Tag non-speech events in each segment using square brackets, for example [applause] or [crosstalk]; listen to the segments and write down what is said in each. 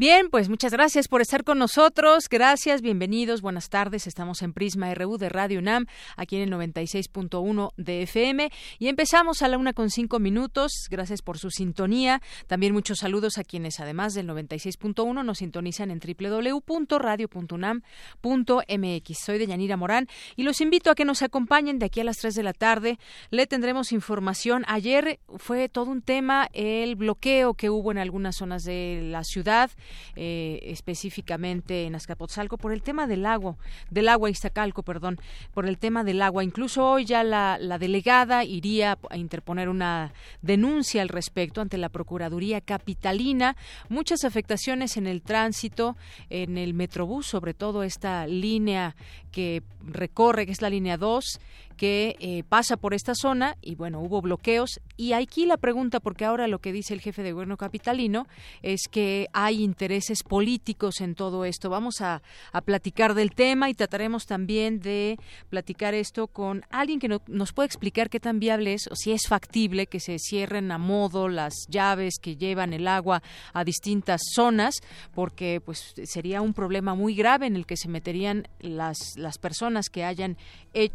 Bien, pues muchas gracias por estar con nosotros. Gracias, bienvenidos, buenas tardes. Estamos en Prisma RU de Radio UNAM, aquí en el 96.1 de FM. Y empezamos a la una con cinco minutos. Gracias por su sintonía. También muchos saludos a quienes, además del 96.1, nos sintonizan en www.radio.unam.mx. Soy Deyanira Morán y los invito a que nos acompañen de aquí a las 3 de la tarde. Le tendremos información. Ayer fue todo un tema el bloqueo que hubo en algunas zonas de la ciudad eh, específicamente en Azcapotzalco, por el tema del agua, del agua Iztacalco, perdón, por el tema del agua. Incluso hoy ya la, la delegada iría a interponer una denuncia al respecto ante la Procuraduría Capitalina. Muchas afectaciones en el tránsito, en el Metrobús, sobre todo esta línea que recorre, que es la línea 2, que eh, pasa por esta zona y bueno, hubo bloqueos y aquí la pregunta, porque ahora lo que dice el jefe de gobierno capitalino es que hay intereses políticos en todo esto. Vamos a, platicar del tema y trataremos también de platicar esto con alguien que nos puede explicar qué tan viable es o si es factible que se cierren a modo las llaves que llevan el agua a distintas zonas, porque pues sería un problema muy grave en el que se meterían las, las personas que hayan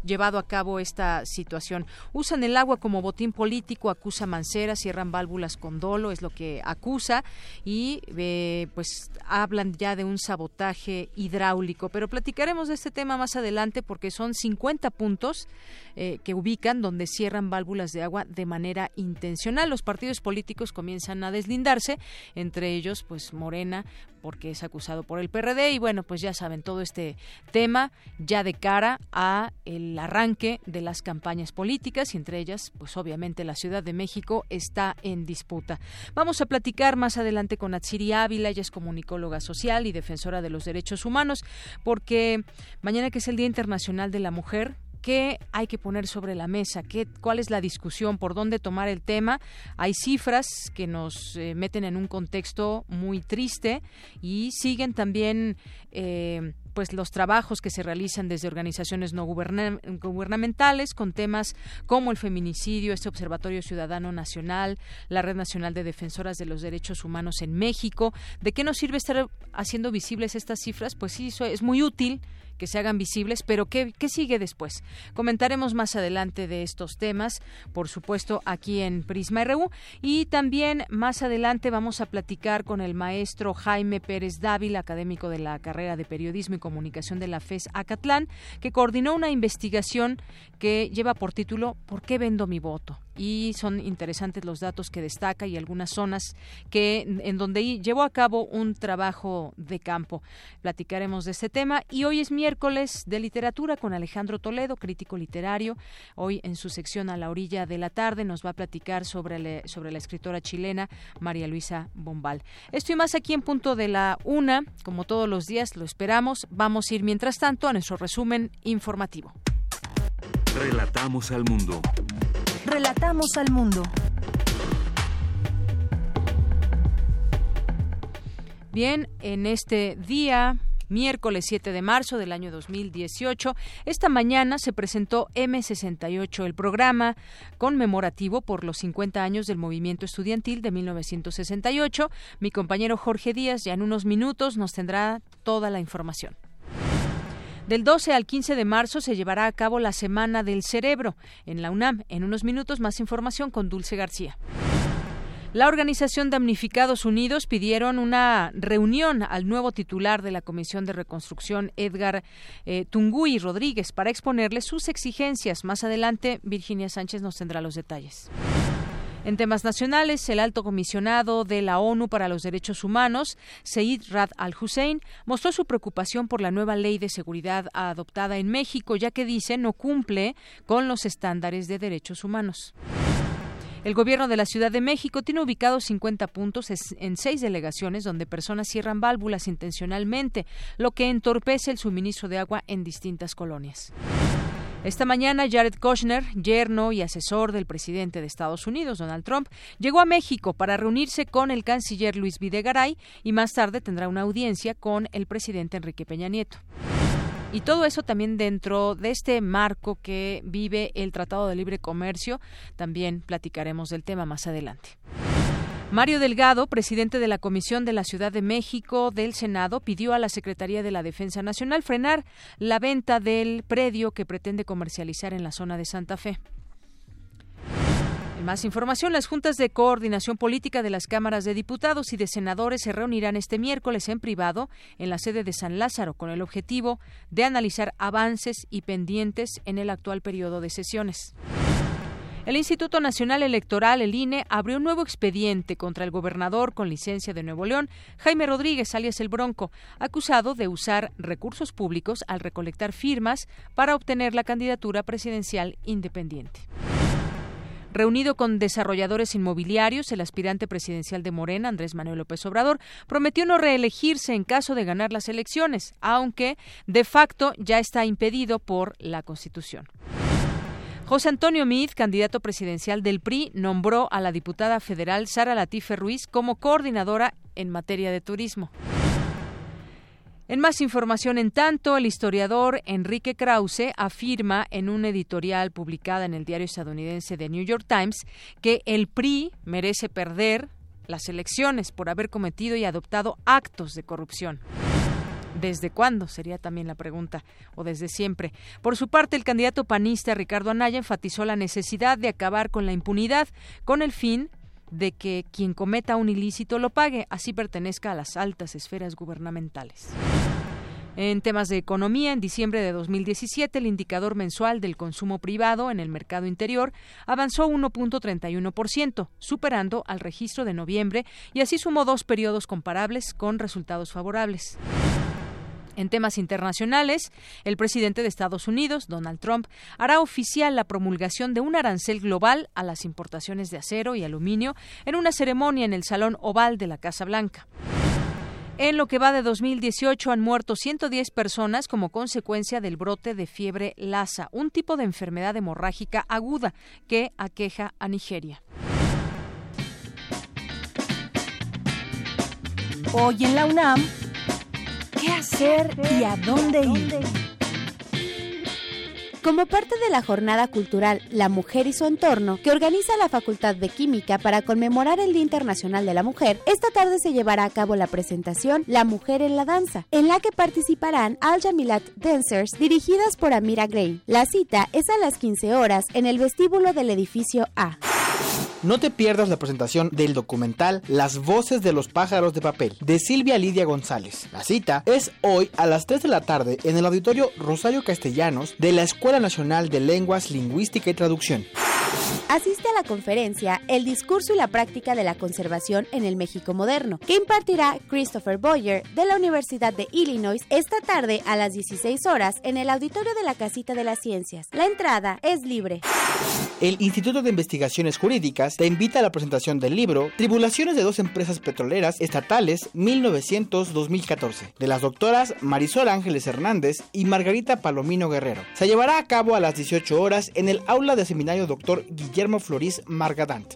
llevado a cabo esta situación. Usan el agua como botín político, acusa Mancera, cierran válvulas con dolo, es lo que acusa, y eh, pues hablan ya de un sabotaje hidráulico. Pero platicaremos de este tema más adelante porque son 50 puntos eh, que ubican donde cierran válvulas de agua de manera intencional. Los partidos políticos comienzan a deslindarse, entre ellos pues Morena porque es acusado por el PRD y bueno, pues ya saben todo este tema ya de cara a el arranque de las campañas políticas y entre ellas, pues obviamente la Ciudad de México está en disputa. Vamos a platicar más adelante con Atsiri Ávila, ella es comunicóloga social y defensora de los derechos humanos, porque mañana que es el Día Internacional de la Mujer, qué hay que poner sobre la mesa, qué, cuál es la discusión, por dónde tomar el tema. Hay cifras que nos eh, meten en un contexto muy triste y siguen también eh, pues los trabajos que se realizan desde organizaciones no gubernamentales con temas como el feminicidio, este Observatorio Ciudadano Nacional, la Red Nacional de Defensoras de los Derechos Humanos en México. ¿De qué nos sirve estar haciendo visibles estas cifras? Pues sí, eso es muy útil que se hagan visibles, pero ¿qué, ¿qué, sigue después? Comentaremos más adelante de estos temas, por supuesto, aquí en Prisma RU y también más adelante vamos a platicar con el maestro Jaime Pérez Dávila, académico de la carrera de Periodismo y Comunicación de la FES Acatlán, que coordinó una investigación que lleva por título ¿Por qué vendo mi voto? Y son interesantes los datos que destaca y algunas zonas que en donde llevó a cabo un trabajo de campo. Platicaremos de este tema y hoy es miércoles de literatura con Alejandro Toledo, crítico literario. Hoy en su sección a la orilla de la tarde nos va a platicar sobre, sobre la escritora chilena María Luisa Bombal. Esto y más aquí en punto de la una, como todos los días lo esperamos. Vamos a ir mientras tanto a nuestro resumen informativo. Relatamos al mundo. Relatamos al mundo. Bien, en este día miércoles 7 de marzo del año 2018. Esta mañana se presentó M68, el programa conmemorativo por los 50 años del movimiento estudiantil de 1968. Mi compañero Jorge Díaz ya en unos minutos nos tendrá toda la información. Del 12 al 15 de marzo se llevará a cabo la Semana del Cerebro en la UNAM. En unos minutos más información con Dulce García. La Organización Damnificados Unidos pidieron una reunión al nuevo titular de la Comisión de Reconstrucción, Edgar eh, Tunguy Rodríguez, para exponerle sus exigencias. Más adelante, Virginia Sánchez nos tendrá los detalles. En temas nacionales, el alto comisionado de la ONU para los Derechos Humanos, Seid Rad al-Hussein, mostró su preocupación por la nueva ley de seguridad adoptada en México, ya que dice no cumple con los estándares de derechos humanos. El gobierno de la Ciudad de México tiene ubicados 50 puntos en seis delegaciones donde personas cierran válvulas intencionalmente, lo que entorpece el suministro de agua en distintas colonias. Esta mañana, Jared Kushner, yerno y asesor del presidente de Estados Unidos, Donald Trump, llegó a México para reunirse con el canciller Luis Videgaray y más tarde tendrá una audiencia con el presidente Enrique Peña Nieto. Y todo eso también dentro de este marco que vive el Tratado de Libre Comercio. También platicaremos del tema más adelante. Mario Delgado, presidente de la Comisión de la Ciudad de México del Senado, pidió a la Secretaría de la Defensa Nacional frenar la venta del predio que pretende comercializar en la zona de Santa Fe. En más información, las juntas de coordinación política de las cámaras de diputados y de senadores se reunirán este miércoles en privado en la sede de San Lázaro con el objetivo de analizar avances y pendientes en el actual periodo de sesiones. El Instituto Nacional Electoral, el INE, abrió un nuevo expediente contra el gobernador con licencia de Nuevo León, Jaime Rodríguez, alias El Bronco, acusado de usar recursos públicos al recolectar firmas para obtener la candidatura presidencial independiente. Reunido con desarrolladores inmobiliarios, el aspirante presidencial de Morena, Andrés Manuel López Obrador, prometió no reelegirse en caso de ganar las elecciones, aunque de facto ya está impedido por la Constitución. José Antonio Meade, candidato presidencial del PRI, nombró a la diputada federal Sara Latife Ruiz como coordinadora en materia de turismo. En más información, en tanto, el historiador Enrique Krause afirma en una editorial publicada en el diario estadounidense The New York Times que el PRI merece perder las elecciones por haber cometido y adoptado actos de corrupción. ¿Desde cuándo? Sería también la pregunta, o desde siempre. Por su parte, el candidato panista Ricardo Anaya enfatizó la necesidad de acabar con la impunidad con el fin de que quien cometa un ilícito lo pague, así pertenezca a las altas esferas gubernamentales. En temas de economía, en diciembre de 2017, el indicador mensual del consumo privado en el mercado interior avanzó 1.31%, superando al registro de noviembre y así sumó dos periodos comparables con resultados favorables. En temas internacionales, el presidente de Estados Unidos, Donald Trump, hará oficial la promulgación de un arancel global a las importaciones de acero y aluminio en una ceremonia en el Salón Oval de la Casa Blanca. En lo que va de 2018 han muerto 110 personas como consecuencia del brote de fiebre Lassa, un tipo de enfermedad hemorrágica aguda que aqueja a Nigeria. Hoy en la UNAM qué hacer y a dónde ir. Como parte de la jornada cultural La Mujer y su entorno, que organiza la Facultad de Química para conmemorar el Día Internacional de la Mujer, esta tarde se llevará a cabo la presentación La Mujer en la Danza, en la que participarán Al Jamilat Dancers dirigidas por Amira Gray. La cita es a las 15 horas en el vestíbulo del edificio A. No te pierdas la presentación del documental Las voces de los pájaros de papel de Silvia Lidia González. La cita es hoy a las 3 de la tarde en el auditorio Rosario Castellanos de la Escuela Nacional de Lenguas, Lingüística y Traducción. Asiste a la conferencia El discurso y la práctica de la conservación en el México moderno, que impartirá Christopher Boyer de la Universidad de Illinois esta tarde a las 16 horas en el auditorio de la Casita de las Ciencias. La entrada es libre. El Instituto de Investigaciones Jurídicas te invita a la presentación del libro Tribulaciones de dos empresas petroleras estatales 1900-2014 de las doctoras Marisol Ángeles Hernández y Margarita Palomino Guerrero. Se llevará a cabo a las 18 horas en el aula de seminario Dr. Guillermo Florís Margadant.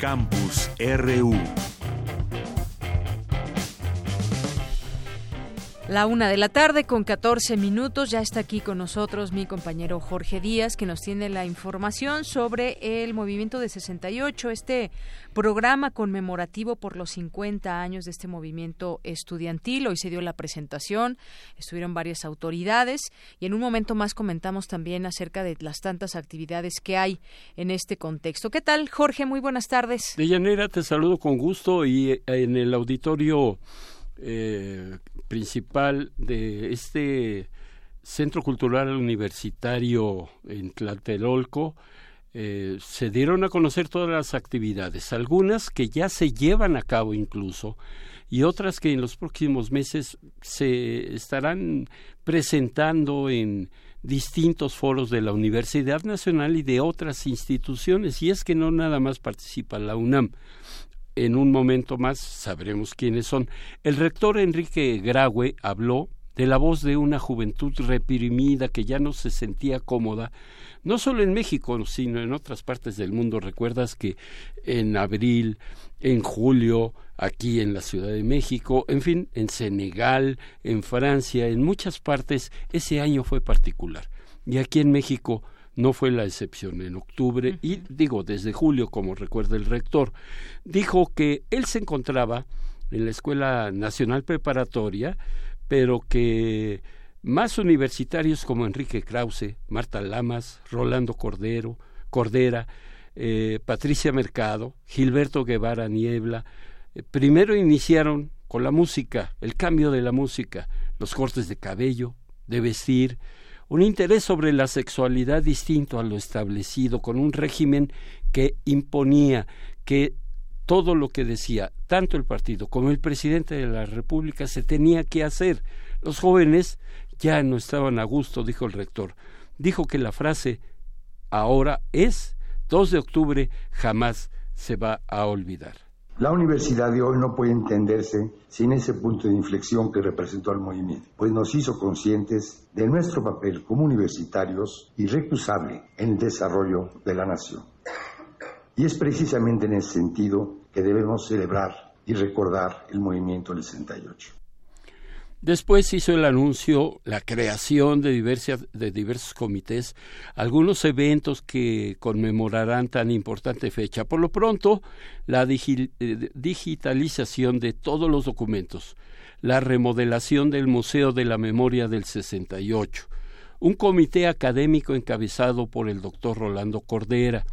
Campus RU La una de la tarde con 14 minutos. Ya está aquí con nosotros mi compañero Jorge Díaz, que nos tiene la información sobre el movimiento de 68, este programa conmemorativo por los 50 años de este movimiento estudiantil. Hoy se dio la presentación, estuvieron varias autoridades y en un momento más comentamos también acerca de las tantas actividades que hay en este contexto. ¿Qué tal, Jorge? Muy buenas tardes. Deyanira, te saludo con gusto y eh, en el auditorio eh, principal de este Centro Cultural Universitario en Tlatelolco, eh, se dieron a conocer todas las actividades, algunas que ya se llevan a cabo incluso y otras que en los próximos meses se estarán presentando en distintos foros de la Universidad Nacional y de otras instituciones. Y es que no nada más participa la UNAM. En un momento más sabremos quiénes son. El rector Enrique Graue habló de la voz de una juventud reprimida que ya no se sentía cómoda, no solo en México, sino en otras partes del mundo. Recuerdas que en abril, en julio, aquí en la Ciudad de México, en fin, en Senegal, en Francia, en muchas partes, ese año fue particular. Y aquí en México no fue la excepción. En octubre, y digo desde julio, como recuerda el rector, dijo que él se encontraba en la Escuela Nacional Preparatoria, pero que más universitarios como Enrique Krause, Marta Lamas, Rolando Cordero, Cordera, eh, Patricia Mercado, Gilberto Guevara Niebla, eh, primero iniciaron con la música, el cambio de la música, los cortes de cabello, de vestir, un interés sobre la sexualidad distinto a lo establecido, con un régimen que imponía que todo lo que decía tanto el partido como el presidente de la República se tenía que hacer. Los jóvenes ya no estaban a gusto, dijo el rector. Dijo que la frase ahora es 2 de octubre jamás se va a olvidar. La universidad de hoy no puede entenderse sin ese punto de inflexión que representó al movimiento, pues nos hizo conscientes de nuestro papel como universitarios irrecusable en el desarrollo de la nación. Y es precisamente en ese sentido que debemos celebrar y recordar el movimiento del 68. Después hizo el anuncio, la creación de, de diversos comités, algunos eventos que conmemorarán tan importante fecha. Por lo pronto, la eh, digitalización de todos los documentos, la remodelación del Museo de la Memoria del 68, un comité académico encabezado por el doctor Rolando Cordera,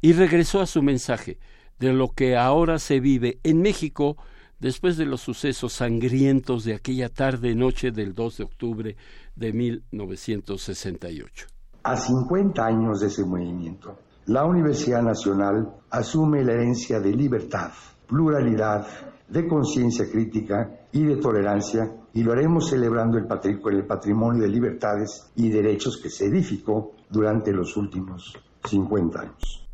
y regresó a su mensaje de lo que ahora se vive en México después de los sucesos sangrientos de aquella tarde noche del 2 de octubre de 1968. A 50 años de ese movimiento, la Universidad Nacional asume la herencia de libertad, pluralidad, de conciencia crítica y de tolerancia y lo haremos celebrando el, el patrimonio de libertades y derechos que se edificó durante los últimos 50 años.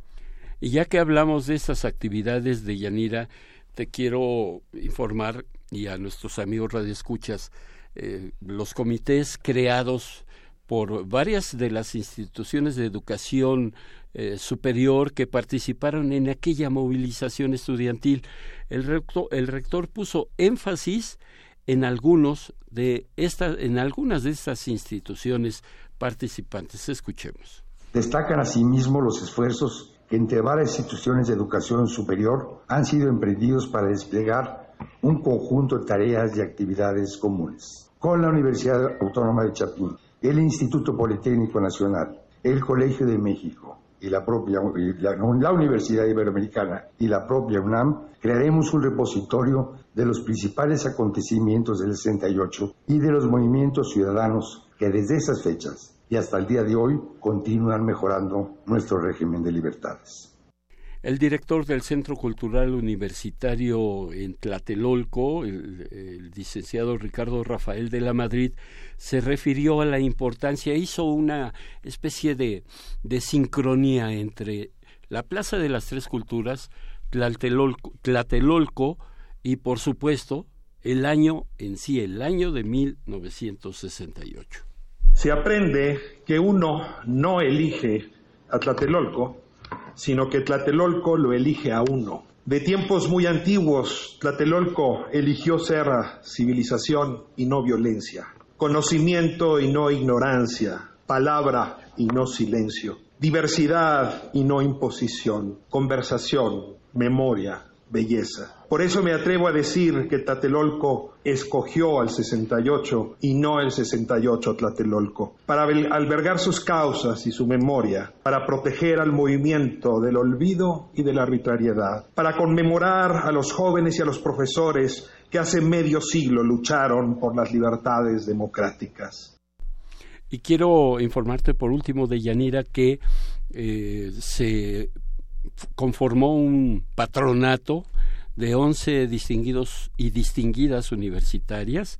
Y ya que hablamos de estas actividades de Yanira, te quiero informar y a nuestros amigos radioescuchas eh, los comités creados por varias de las instituciones de educación eh, superior que participaron en aquella movilización estudiantil. El rector, el rector puso énfasis en algunos de estas, en algunas de estas instituciones participantes. Escuchemos. Destacan asimismo los esfuerzos entre varias instituciones de educación superior han sido emprendidos para desplegar un conjunto de tareas y actividades comunes. Con la Universidad Autónoma de Chapín, el Instituto Politécnico Nacional, el Colegio de México y la propia la, la Universidad Iberoamericana y la propia UNAM, crearemos un repositorio de los principales acontecimientos del 68 y de los movimientos ciudadanos que desde esas fechas y hasta el día de hoy continúan mejorando nuestro régimen de libertades. El director del Centro Cultural Universitario en Tlatelolco, el, licenciado Ricardo Rafael de la Madrid, se refirió a la importancia, hizo una especie de, sincronía entre la Plaza de las Tres Culturas, Tlatelolco y, por supuesto, el año en sí, el año de 1968 se aprende que uno no elige a Tlatelolco, sino que Tlatelolco lo elige a uno. De tiempos muy antiguos, Tlatelolco eligió ser civilización y no violencia, conocimiento y no ignorancia, palabra y no silencio, diversidad y no imposición, conversación, memoria, belleza. Por eso me atrevo a decir que Tlatelolco escogió al 68 y no el 68 Tlatelolco, para albergar sus causas y su memoria, para proteger al movimiento del olvido y de la arbitrariedad, para conmemorar a los jóvenes y a los profesores que hace medio siglo lucharon por las libertades democráticas. Y quiero informarte por último de Yanira que eh, se conformó un patronato de 11 distinguidos y distinguidas universitarias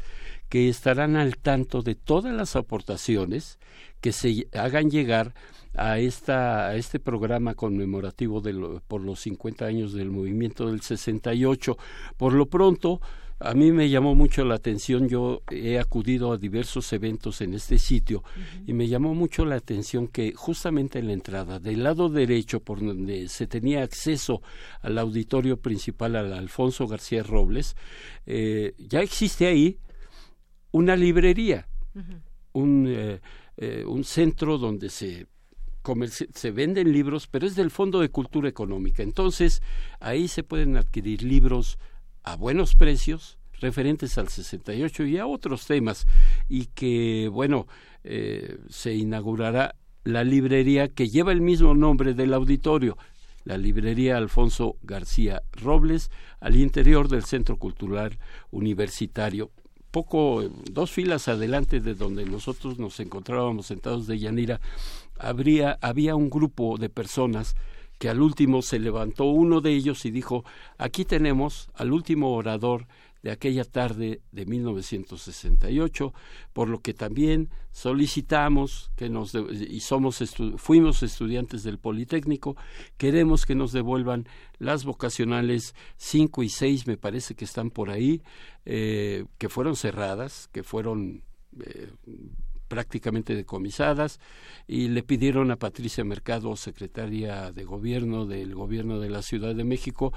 que estarán al tanto de todas las aportaciones que se hagan llegar a, esta, a este programa conmemorativo de por los 50 años del movimiento del 68. Por lo pronto, a mí me llamó mucho la atención, yo he acudido a diversos eventos en este sitio y me llamó mucho la atención que justamente en la entrada, del lado derecho, por donde se tenía acceso al auditorio principal, al Alfonso García Robles, eh, ya existe ahí una librería, un, eh, eh, un centro donde se se venden libros, pero es del Fondo de Cultura Económica. Entonces, ahí se pueden adquirir libros a buenos precios referentes al 68 y a otros temas y que bueno eh, se inaugurará la librería que lleva el mismo nombre del auditorio la librería Alfonso García Robles al interior del Centro Cultural Universitario. Poco dos filas adelante de donde nosotros nos encontrábamos sentados de Yanira habría había un grupo de personas que al último se levantó uno de ellos y dijo, aquí tenemos al último orador de aquella tarde de 1968, por lo que también solicitamos que nos y somos fuimos estudiantes del Politécnico, queremos que nos devuelvan las vocacionales 5 y 6, me parece que están por ahí, eh, que fueron cerradas, que fueron eh, prácticamente decomisadas y le pidieron a Patricia Mercado, secretaria de gobierno del gobierno de la Ciudad de México,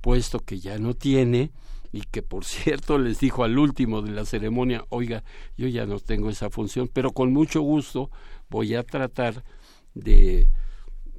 puesto que ya no tiene y que por [laughs] cierto les dijo al último de la ceremonia, oiga, yo ya no tengo esa función, pero con mucho gusto voy a tratar de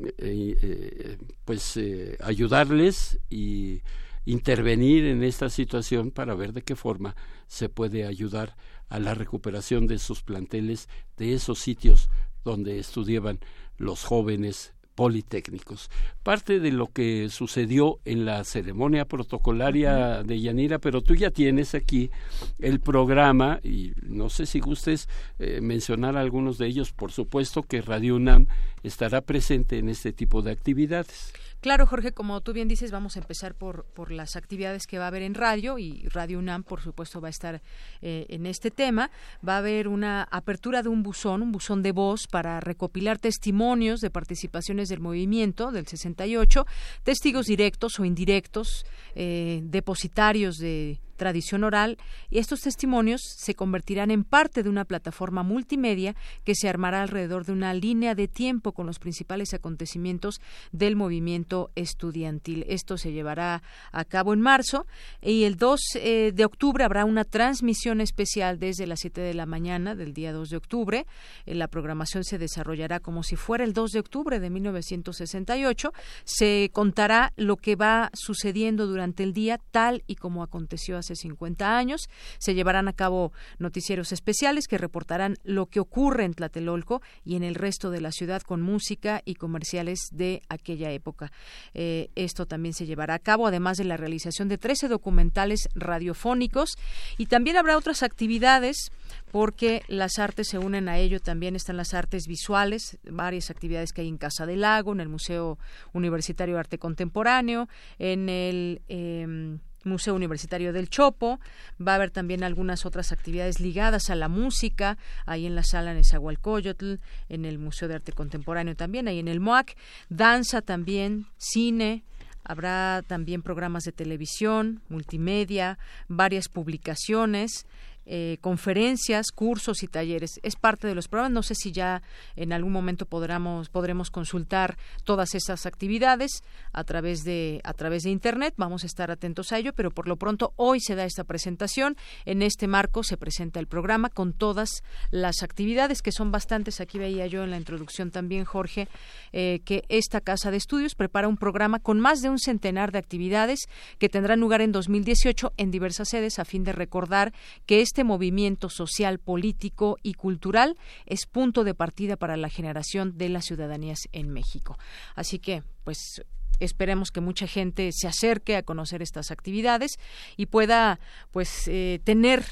eh, eh, pues eh, ayudarles y intervenir en esta situación para ver de qué forma se puede ayudar a la recuperación de esos planteles, de esos sitios donde estudiaban los jóvenes politécnicos. Parte de lo que sucedió en la ceremonia protocolaria de Yanira, pero tú ya tienes aquí el programa y no sé si gustes eh, mencionar algunos de ellos. Por supuesto que Radio UNAM estará presente en este tipo de actividades. Claro, Jorge, como tú bien dices, vamos a empezar por, por las actividades que va a haber en radio y Radio UNAM, por supuesto, va a estar eh, en este tema. Va a haber una apertura de un buzón, un buzón de voz para recopilar testimonios de participaciones del movimiento del 68, testigos directos o indirectos, eh, depositarios de tradición oral y estos testimonios se convertirán en parte de una plataforma multimedia que se armará alrededor de una línea de tiempo con los principales acontecimientos del movimiento estudiantil. Esto se llevará a cabo en marzo y el 2 eh, de octubre habrá una transmisión especial desde las 7 de la mañana del día 2 de octubre. Eh, la programación se desarrollará como si fuera el 2 de octubre de 1968. Se contará lo que va sucediendo durante el día tal y como aconteció hace 50 años. Se llevarán a cabo noticieros especiales que reportarán lo que ocurre en Tlatelolco y en el resto de la ciudad con música y comerciales de aquella época. Eh, esto también se llevará a cabo, además de la realización de 13 documentales radiofónicos y también habrá otras actividades porque las artes se unen a ello. También están las artes visuales, varias actividades que hay en Casa del Lago, en el Museo Universitario de Arte Contemporáneo, en el em, Museo Universitario del Chopo. Va a haber también algunas otras actividades ligadas a la música, ahí en la sala Nezahualcóyotl, en el Museo de Arte Contemporáneo también, ahí en el MOAC. Danza también, cine, Habrá también programas de televisión, multimedia, varias publicaciones eh, conferencias, cursos y talleres. Es parte de los programas. No sé si ya en algún momento podremos, podremos consultar todas esas actividades a través de a través de internet. Vamos a estar atentos a ello, pero por lo pronto hoy se da esta presentación. En este marco se presenta el programa con todas las actividades que son bastantes. Aquí veía yo en la introducción también Jorge eh, que esta casa de estudios prepara un programa con más de un centenar de actividades que tendrán lugar en 2018 en diversas sedes a fin de recordar que este este movimiento social, político y cultural es punto de partida para la generación de las ciudadanías en México. Así que, pues esperemos que mucha gente se acerque a conocer estas actividades y pueda pues eh, tener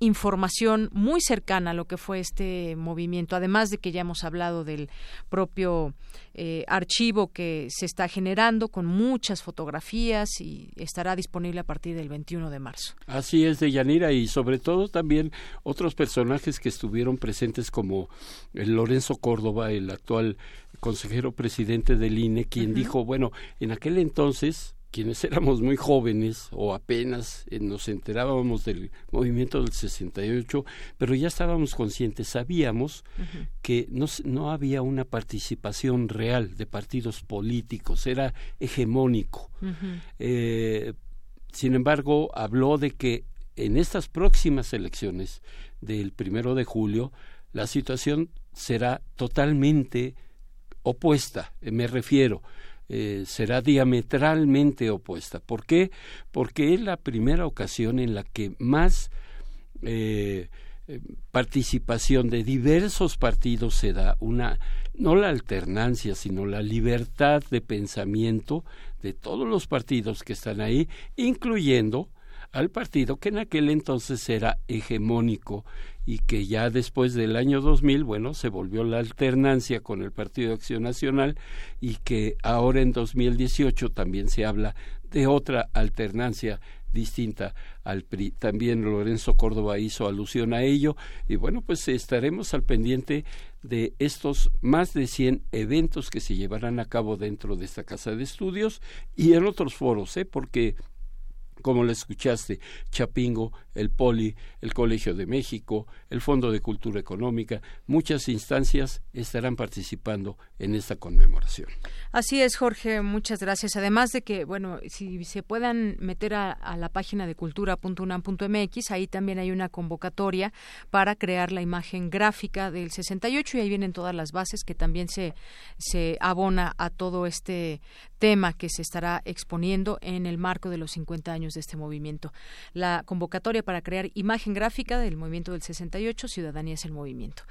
información muy cercana a lo que fue este movimiento, además de que ya hemos hablado del propio eh, archivo que se está generando con muchas fotografías y estará disponible a partir del 21 de marzo. Así es, de Yanira, y sobre todo también otros personajes que estuvieron presentes como el Lorenzo Córdoba, el actual consejero presidente del INE, quien dijo, bueno, en aquel entonces quienes éramos muy jóvenes o apenas eh, nos enterábamos del movimiento del 68, pero ya estábamos conscientes, sabíamos que no, no había una participación real de partidos políticos, era hegemónico. Eh, sin embargo, habló de que en estas próximas elecciones del primero de julio, la situación será totalmente opuesta, me refiero eh, será diametralmente opuesta. ¿Por qué? Porque es la primera ocasión en la que más eh, participación de diversos partidos se da una no la alternancia sino la libertad de pensamiento de todos los partidos que están ahí incluyendo al partido que en aquel entonces era hegemónico y que ya después del año 2000, bueno, se volvió la alternancia con el Partido Acción Nacional y que ahora en 2018 también se habla de otra alternancia distinta al PRI. También Lorenzo Córdoba hizo alusión a ello y bueno, pues estaremos al pendiente de estos más de 100 eventos que se llevarán a cabo dentro de esta casa de estudios y en otros foros, ¿eh? porque como le escuchaste, Chapingo, el Poli, el Colegio de México, el Fondo de Cultura Económica, muchas instancias estarán participando en esta conmemoración. Así es, Jorge, muchas gracias. Además de que, bueno, si se puedan meter a, la página de cultura.unam.mx, ahí también hay una convocatoria para crear la imagen gráfica del 68 y ahí vienen todas las bases que también se, se abona a todo este tema que se estará exponiendo en el marco de los 50 años de este movimiento. La convocatoria para crear imagen gráfica del movimiento del 68, Ciudadanía es el movimiento.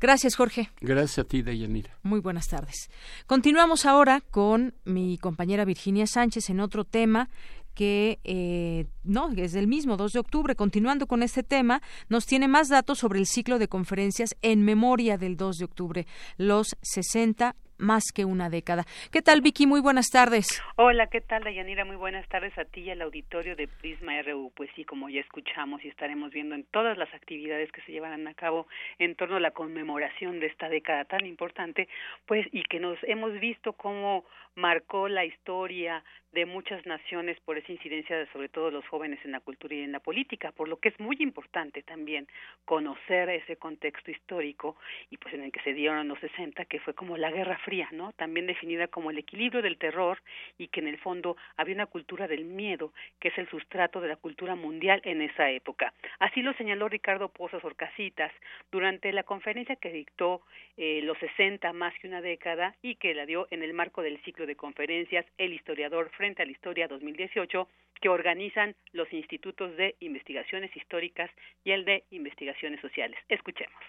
Gracias, Jorge. Gracias a ti, Deyanira. Muy buenas tardes. Continuamos ahora con mi compañera Virginia Sánchez en otro tema que eh, no, es del mismo 2 de octubre. Continuando con este tema, nos tiene más datos sobre el ciclo de conferencias en memoria del 2 de octubre, los 60 más que una década. ¿Qué tal, Vicky? Muy buenas tardes. Hola, ¿qué tal, Dayanira? Muy buenas tardes a ti y al auditorio de Prisma RU. Pues sí, como ya escuchamos y estaremos viendo en todas las actividades que se llevarán a cabo en torno a la conmemoración de esta década tan importante, pues y que nos hemos visto cómo marcó la historia de muchas naciones por esa incidencia de sobre todo los jóvenes en la cultura y en la política, por lo que es muy importante también conocer ese contexto histórico y pues en el que se dieron los 60, que fue como la Guerra Fría, ¿no? También definida como el equilibrio del terror y que en el fondo había una cultura del miedo, que es el sustrato de la cultura mundial en esa época. Así lo señaló Ricardo Pozos Orcasitas durante la conferencia que dictó eh, los 60 más que una década y que la dio en el marco del ciclo de conferencias El historiador frente a la historia 2018 que organizan los institutos de investigaciones históricas y el de investigaciones sociales. Escuchemos.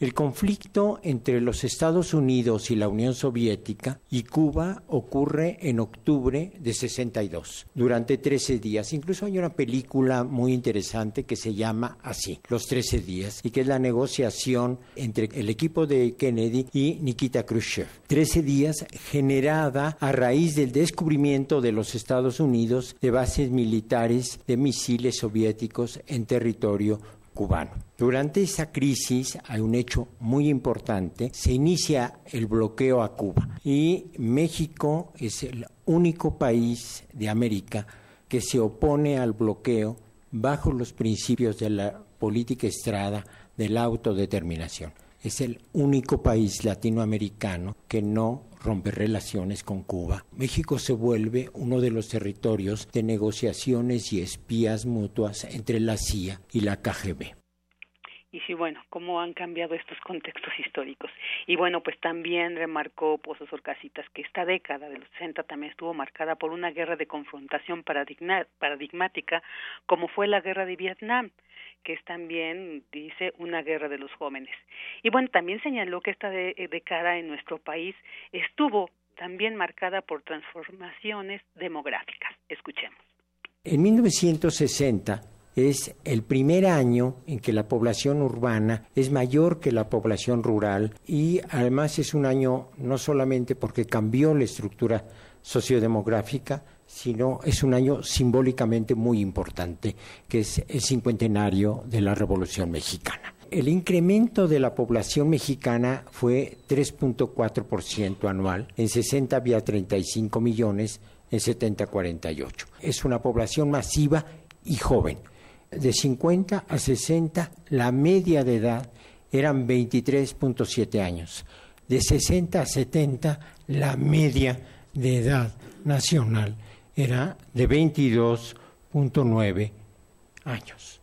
El conflicto entre los Estados Unidos y la Unión Soviética y Cuba ocurre en octubre de 62, durante 13 días. Incluso hay una película muy interesante que se llama así, Los 13 días, y que es la negociación entre el equipo de Kennedy y Nikita Khrushchev. 13 días generada a raíz del descubrimiento de los Estados Unidos de bases militares de misiles soviéticos en territorio Durante esa crisis hay un hecho muy importante, se inicia el bloqueo a Cuba y México es el único país de América que se opone al bloqueo bajo los principios de la política estrada de la autodeterminación. Es el único país latinoamericano que no rompe relaciones con Cuba. México se vuelve uno de los territorios de negociaciones y espías mutuas entre la CIA y la KGB y sí, bueno, cómo han cambiado estos contextos históricos. Y bueno, pues también remarcó Pozos Orcasitas que esta década de los 60 también estuvo marcada por una guerra de confrontación paradigmática, como fue la guerra de Vietnam que es también, dice, una guerra de los jóvenes. Y bueno, también señaló que esta década en nuestro país estuvo también marcada por transformaciones demográficas. Escuchemos. En 1960 es el primer año en que la población urbana es mayor que la población rural y además es un año no solamente porque cambió la estructura sociodemográfica, sino es un año simbólicamente muy importante, que es el cincuentenario de la Revolución Mexicana. El incremento de la población mexicana fue 3.4% anual, en 60 había 35 millones, en 70 48. Es una población masiva y joven. De 50 a 60, la media de edad eran 23.7 años. De 60 a 70, la media de edad nacional era de 22.9 años.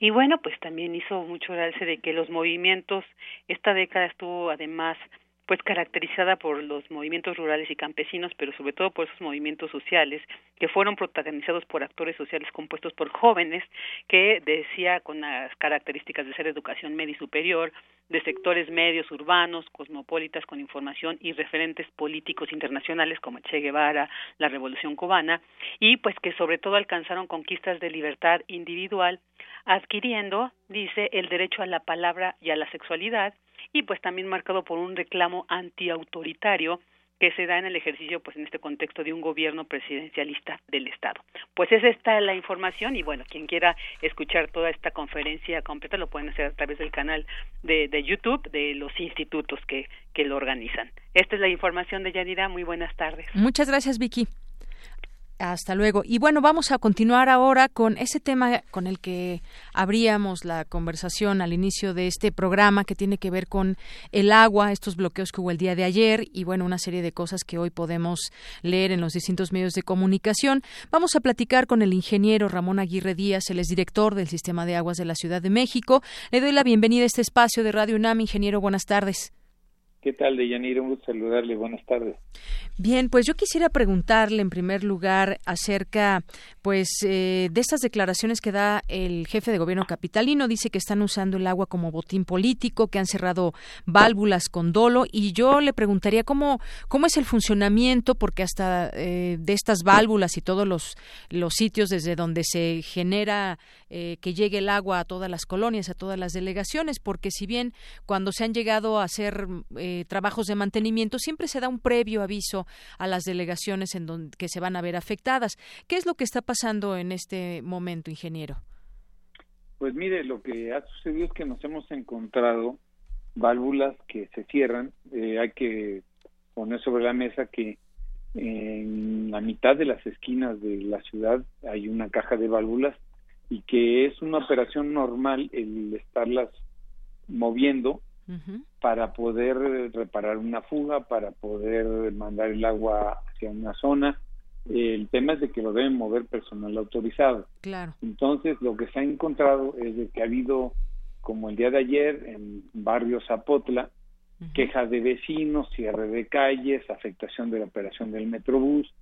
Y bueno, pues también hizo mucho gracia de que los movimientos, esta década estuvo además pues caracterizada por los movimientos rurales y campesinos, pero sobre todo por esos movimientos sociales que fueron protagonizados por actores sociales compuestos por jóvenes que decía con las características de ser educación media y superior, de sectores medios urbanos, cosmopolitas con información y referentes políticos internacionales como Che Guevara, la Revolución cubana y pues que sobre todo alcanzaron conquistas de libertad individual adquiriendo, dice, el derecho a la palabra y a la sexualidad y pues también marcado por un reclamo antiautoritario que se da en el ejercicio, pues en este contexto de un gobierno presidencialista del Estado. Pues es esta la información y bueno, quien quiera escuchar toda esta conferencia completa lo pueden hacer a través del canal de, de YouTube de los institutos que, que lo organizan. Esta es la información de Yanira. Muy buenas tardes. Muchas gracias, Vicky. Hasta luego. Y bueno, vamos a continuar ahora con ese tema con el que abríamos la conversación al inicio de este programa que tiene que ver con el agua, estos bloqueos que hubo el día de ayer y bueno, una serie de cosas que hoy podemos leer en los distintos medios de comunicación. Vamos a platicar con el ingeniero Ramón Aguirre Díaz, el es director del Sistema de Aguas de la Ciudad de México. Le doy la bienvenida a este espacio de Radio UNAM. Ingeniero, buenas tardes. ¿Qué tal, Deyanira? Un gusto saludarle. Buenas tardes. Bien, pues yo quisiera preguntarle en primer lugar acerca, pues, eh, de estas declaraciones que da el jefe de gobierno capitalino. Dice que están usando el agua como botín político, que han cerrado válvulas con dolo. Y yo le preguntaría cómo, cómo es el funcionamiento, porque hasta eh, de estas válvulas y todos los, los sitios desde donde se genera eh, que llegue el agua a todas las colonias, a todas las delegaciones, porque si bien cuando se han llegado a hacer eh, trabajos de mantenimiento, siempre se da un previo aviso a las delegaciones en donde que se van a ver afectadas. ¿Qué es lo que está pasando en este momento, ingeniero? Pues mire, lo que ha sucedido es que nos hemos encontrado válvulas que se cierran. Eh, hay que poner sobre la mesa que en la mitad de las esquinas de la ciudad hay una caja de válvulas y que es una operación normal el estarlas moviendo para poder reparar una fuga, para poder mandar el agua hacia una zona. El tema es de que lo deben mover personal autorizado. Claro. Entonces, lo que se ha encontrado es de que ha habido, como el día de ayer, en barrio Zapotla, quejas de vecinos, cierre de calles, afectación de la operación del Metrobús,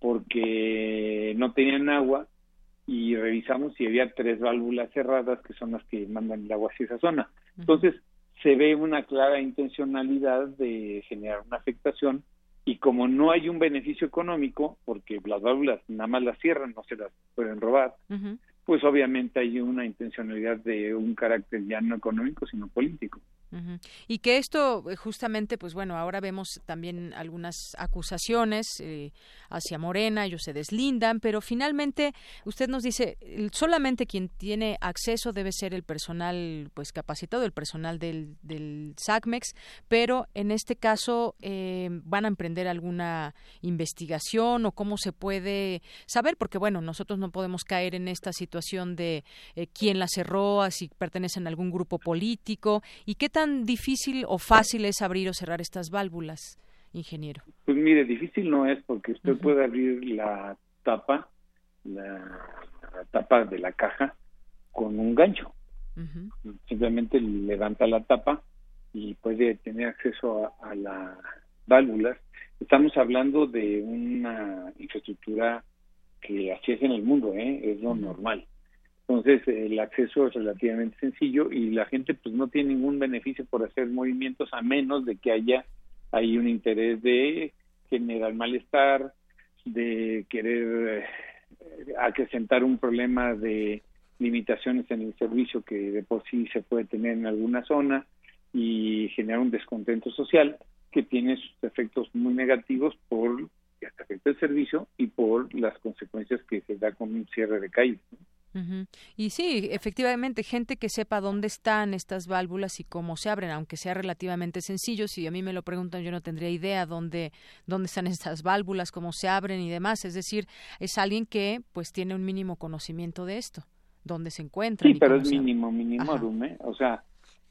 porque no tenían agua y revisamos si había tres válvulas cerradas que son las que mandan el agua hacia esa zona. Entonces, se ve una clara intencionalidad de generar una afectación y como no hay un beneficio económico, porque las válvulas nada más las cierran, no se las pueden robar, pues obviamente hay una intencionalidad de un carácter ya no económico, sino político. Y que esto, eh, justamente, pues bueno, ahora vemos también algunas acusaciones eh, hacia Morena, ellos se deslindan, pero finalmente usted nos dice, solamente quien tiene acceso debe ser el personal, pues capacitado, el personal del, del SACMEX, pero en este caso eh, van a emprender alguna investigación o cómo se puede saber, porque bueno, nosotros no podemos caer en esta situación de quién la cerró, si pertenecen a algún grupo político y qué tan difícil o fácil es abrir o cerrar estas válvulas, ingeniero? Pues mire, difícil no es porque usted puede abrir la tapa, la, tapa de la caja con un gancho. Simplemente levanta la tapa y puede tener acceso a, las válvulas. Estamos hablando de una infraestructura que así es en el mundo, ¿eh? es lo normal. Entonces el acceso es relativamente sencillo y la gente pues no tiene ningún beneficio por hacer movimientos a menos de que haya ahí un interés de generar malestar, de querer acrecentar un problema de limitaciones en el servicio que de por sí se puede tener en alguna zona y generar un descontento social que tiene sus efectos muy negativos por que afecta el servicio y por las consecuencias que se da con un cierre de calles. Y sí, efectivamente, gente que sepa dónde están estas válvulas y cómo se abren, aunque sea relativamente sencillo. Si a mí me lo preguntan, yo no tendría idea dónde, dónde están [laughs] estas válvulas, cómo se abren y demás. Es decir, es alguien que pues tiene un mínimo conocimiento de esto, dónde se encuentra. Sí, pero es mínimo, mínimo, ¿eh? O sea,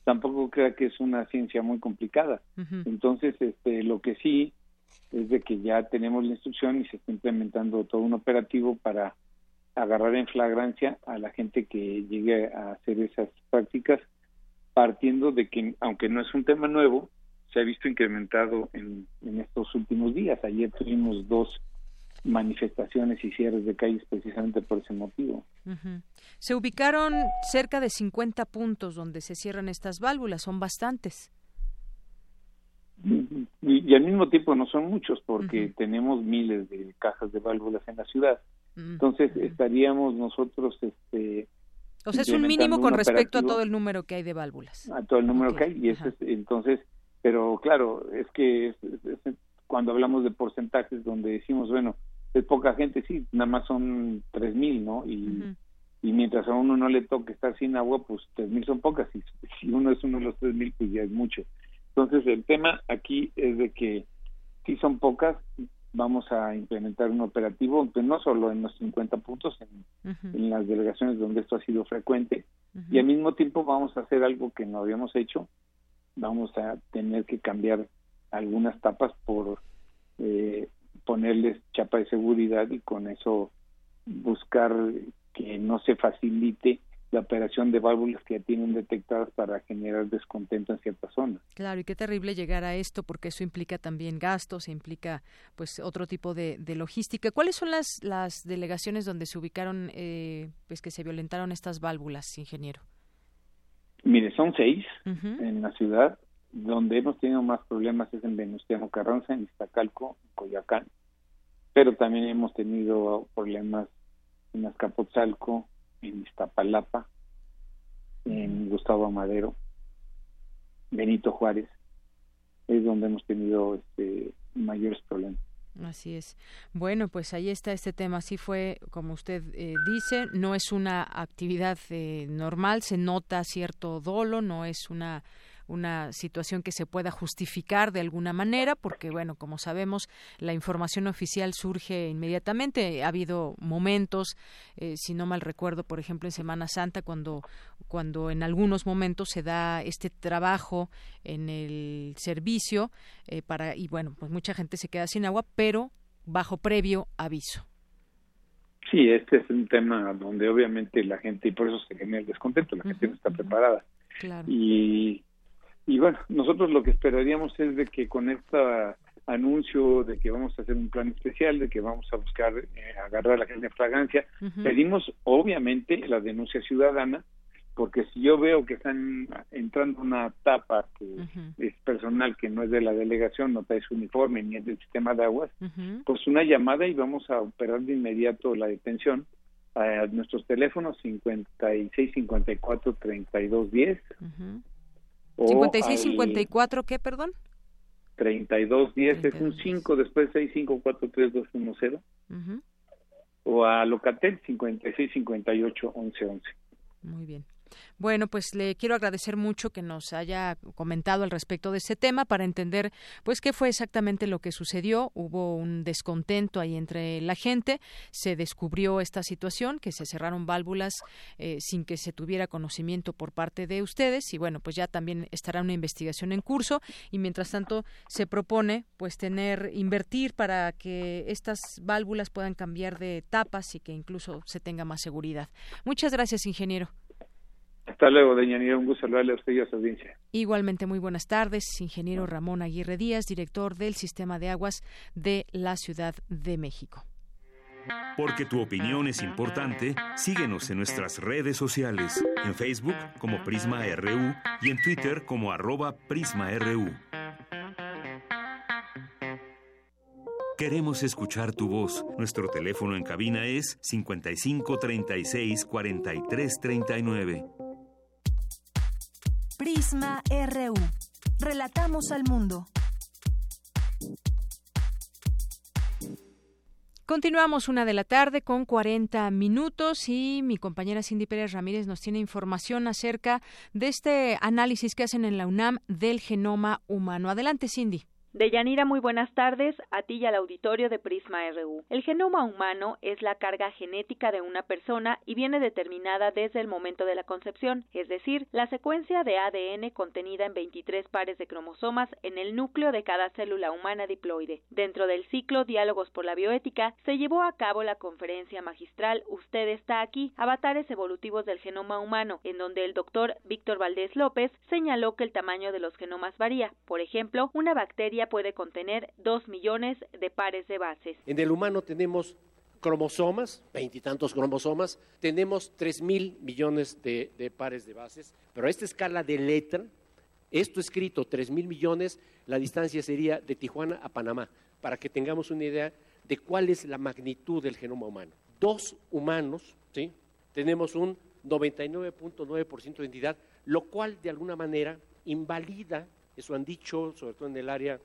tampoco crea que es una ciencia muy complicada. Entonces, este, lo que sí es de que ya tenemos la instrucción y se está implementando todo un operativo para agarrar en flagrancia a la gente que llegue a hacer esas prácticas, partiendo de que, aunque no es un tema nuevo, se ha visto incrementado en, estos últimos días. Ayer tuvimos dos manifestaciones y cierres de calles precisamente por ese motivo. Se ubicaron cerca de 50 puntos donde se cierran estas válvulas, son bastantes. Y, al mismo tiempo no son muchos porque tenemos miles de cajas de válvulas en la ciudad. Entonces estaríamos nosotros este o sea, es un mínimo con respecto a todo el número que hay de válvulas. A todo el número que hay y es, entonces, pero claro, es que cuando hablamos de porcentajes donde decimos, bueno, es poca gente, sí, nada más son tres mil, ¿no? Y, y mientras a uno no le toque estar sin agua, pues tres mil son pocas. Y [laughs] si uno es uno de los tres mil, pues ya es mucho. Entonces, el tema aquí es de que si son pocas, vamos a implementar un operativo, no solo en los 50 puntos, en, las delegaciones donde esto ha sido frecuente, y al mismo tiempo vamos a hacer algo que no habíamos hecho, vamos a tener que cambiar algunas tapas por eh, ponerles chapa de seguridad y con eso buscar que no se facilite la operación de válvulas que ya tienen detectadas para generar descontento en ciertas zonas. Claro, y qué terrible llegar a esto porque eso implica también gastos, implica pues otro tipo de, logística. ¿Cuáles son las, las delegaciones donde se ubicaron, eh, pues que se violentaron estas válvulas, ingeniero? Mire, son seis en la ciudad. Donde hemos tenido más problemas es en Venustiano Carranza, en Iztacalco, en Coyacán. Pero también hemos tenido problemas en Azcapotzalco, en Iztapalapa, en Gustavo Amadero, Benito Juárez, es donde hemos tenido este, mayores problemas. Así es. Bueno, pues ahí está este tema. Así fue, como usted eh, dice, no es una actividad eh, normal, se nota cierto dolo, no es una una situación que se pueda justificar de alguna manera, porque, bueno, como sabemos, la información oficial surge inmediatamente. Ha habido momentos, eh, si no mal recuerdo, por ejemplo, en Semana Santa, cuando, cuando en algunos momentos se da este trabajo en el servicio eh, para, y bueno, pues mucha gente se queda sin agua, pero bajo previo aviso. Sí, este es un tema donde obviamente la gente, y por eso se genera el descontento, la gente no está preparada. Claro. Y y bueno, nosotros lo que esperaríamos es de que con este anuncio de que vamos a hacer un plan especial, de que vamos a buscar eh, agarrar a la gente en fragancia, pedimos obviamente la denuncia ciudadana, porque si yo veo que están entrando una tapa que es personal, que no es de la delegación, no trae su uniforme ni es del sistema de aguas, pues una llamada y vamos a operar de inmediato la detención a nuestros teléfonos 56 54 32 10 56, 54, ¿qué, perdón? 32, 10 es un 5, después 6, 5, 4, 3, 2, 1, 0. O a Locatel 56, 58, 11, 11. Muy bien. Bueno, pues le quiero agradecer mucho que nos haya comentado al respecto de ese tema para entender pues qué fue exactamente lo que sucedió. Hubo un descontento ahí entre la gente, se descubrió esta situación, que se cerraron válvulas eh, sin que se tuviera conocimiento por parte de ustedes y bueno, pues ya también estará una investigación en curso y mientras tanto se propone pues tener invertir para que estas válvulas puedan cambiar de tapas y que incluso se tenga más seguridad. Muchas gracias, ingeniero. Hasta luego, doña Un gusto saludarle a usted y a su audiencia. Igualmente, muy buenas tardes. Ingeniero Ramón Aguirre Díaz, director del Sistema de Aguas de la Ciudad de México. Porque tu opinión es importante, síguenos en nuestras redes sociales, en Facebook como Prisma RU y en Twitter como arroba PrismaRU. Queremos escuchar tu voz. Nuestro teléfono en cabina es 55 36 43 39. Prisma RU. Relatamos al mundo. Continuamos una de la tarde con 40 minutos y mi compañera Cindy Pérez Ramírez nos tiene información acerca de este análisis que hacen en la UNAM del genoma humano. Adelante, Cindy. Deyanira, muy buenas tardes a ti y al auditorio de Prisma RU. El genoma humano es la carga genética de una persona y viene determinada desde el momento de la concepción, es decir, la secuencia de ADN contenida en 23 pares de cromosomas en el núcleo de cada célula humana diploide. Dentro del ciclo Diálogos por la Bioética se llevó a cabo la conferencia magistral Usted está aquí, avatares evolutivos del genoma humano, en donde el doctor Víctor Valdés López señaló que el tamaño de los genomas varía. Por ejemplo, una bacteria puede contener 2 millones de pares de bases. En el humano tenemos cromosomas, veintitantos cromosomas, tenemos 3 mil millones de, pares de bases, pero a esta escala de letra, esto escrito 3 mil millones, la distancia sería de Tijuana a Panamá, para que tengamos una idea de cuál es la magnitud del genoma humano. Dos humanos, ¿sí? tenemos un 99.9% de identidad, lo cual de alguna manera invalida, eso han dicho, sobre todo en el área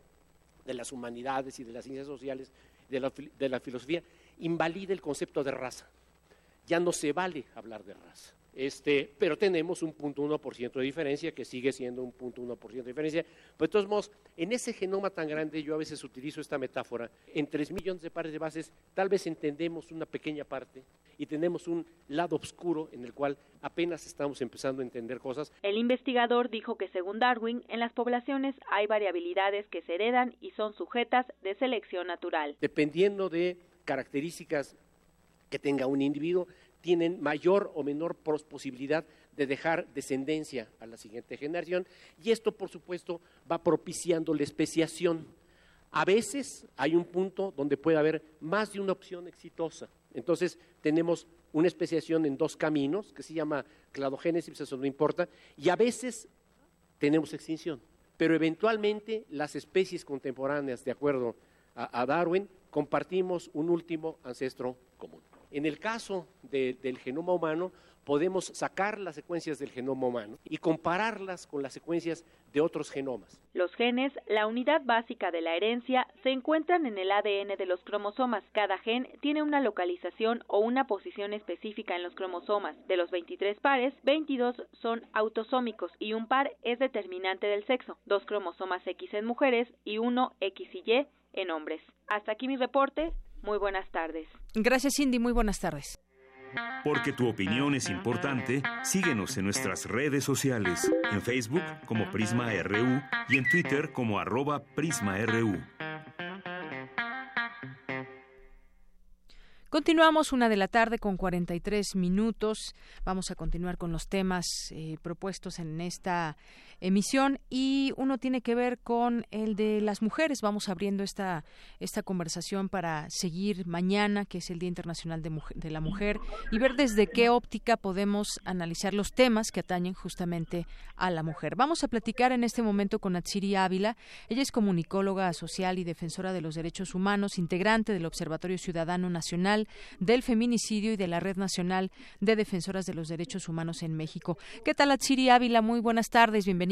de las humanidades y de las ciencias sociales, de la, de la filosofía, invalida el concepto de raza. Ya no se vale hablar de raza. Este, pero tenemos un punto uno por ciento de diferencia, que sigue siendo un punto uno por ciento de diferencia. Pero de todos modos, en ese genoma tan grande, yo a veces utilizo esta metáfora, en tres millones de pares de bases, tal vez entendemos una pequeña parte y tenemos un lado oscuro en el cual apenas estamos empezando a entender cosas. El investigador dijo que según Darwin, en las poblaciones hay variabilidades que se heredan y son sujetas de selección natural. Dependiendo de características que tenga un individuo, tienen mayor o menor posibilidad de dejar descendencia a la siguiente generación y esto, por supuesto, va propiciando la especiación. A veces hay un punto donde puede haber más de una opción exitosa. Entonces, tenemos una especiación en dos caminos, que se llama cladogénesis, eso no importa, y a veces tenemos extinción. Pero eventualmente las especies contemporáneas, de acuerdo a, a Darwin, compartimos un último ancestro común. En el caso de, del genoma humano, podemos sacar las secuencias del genoma humano y compararlas con las secuencias de otros genomas. Los genes, la unidad básica de la herencia, se encuentran en el ADN de los cromosomas. Cada gen tiene una localización o una posición específica en los cromosomas. De los 23 pares, 22 son autosómicos y un par es determinante del sexo. Dos cromosomas X en mujeres y uno X y Y en hombres. Hasta aquí mi reporte. Muy buenas tardes. Gracias, Cindy. Muy buenas tardes. Porque tu opinión es importante, síguenos en nuestras redes sociales, en Facebook como Prisma RU y en Twitter como arroba PrismaRU. Continuamos una de la tarde con 43 minutos. Vamos a continuar con los temas eh, propuestos en esta emisión y uno tiene que ver con el de las mujeres. Vamos abriendo esta, esta conversación para seguir mañana, que es el Día Internacional de, de la Mujer, y ver desde qué óptica podemos analizar los temas que atañen justamente a la mujer. Vamos a platicar en este momento con Atsiri Ávila. Ella es comunicóloga social y defensora de los derechos humanos, integrante del Observatorio Ciudadano Nacional del Feminicidio y de la Red Nacional de Defensoras de los Derechos Humanos en México. ¿Qué tal, Atsiri Ávila? Muy buenas tardes, bienvenida.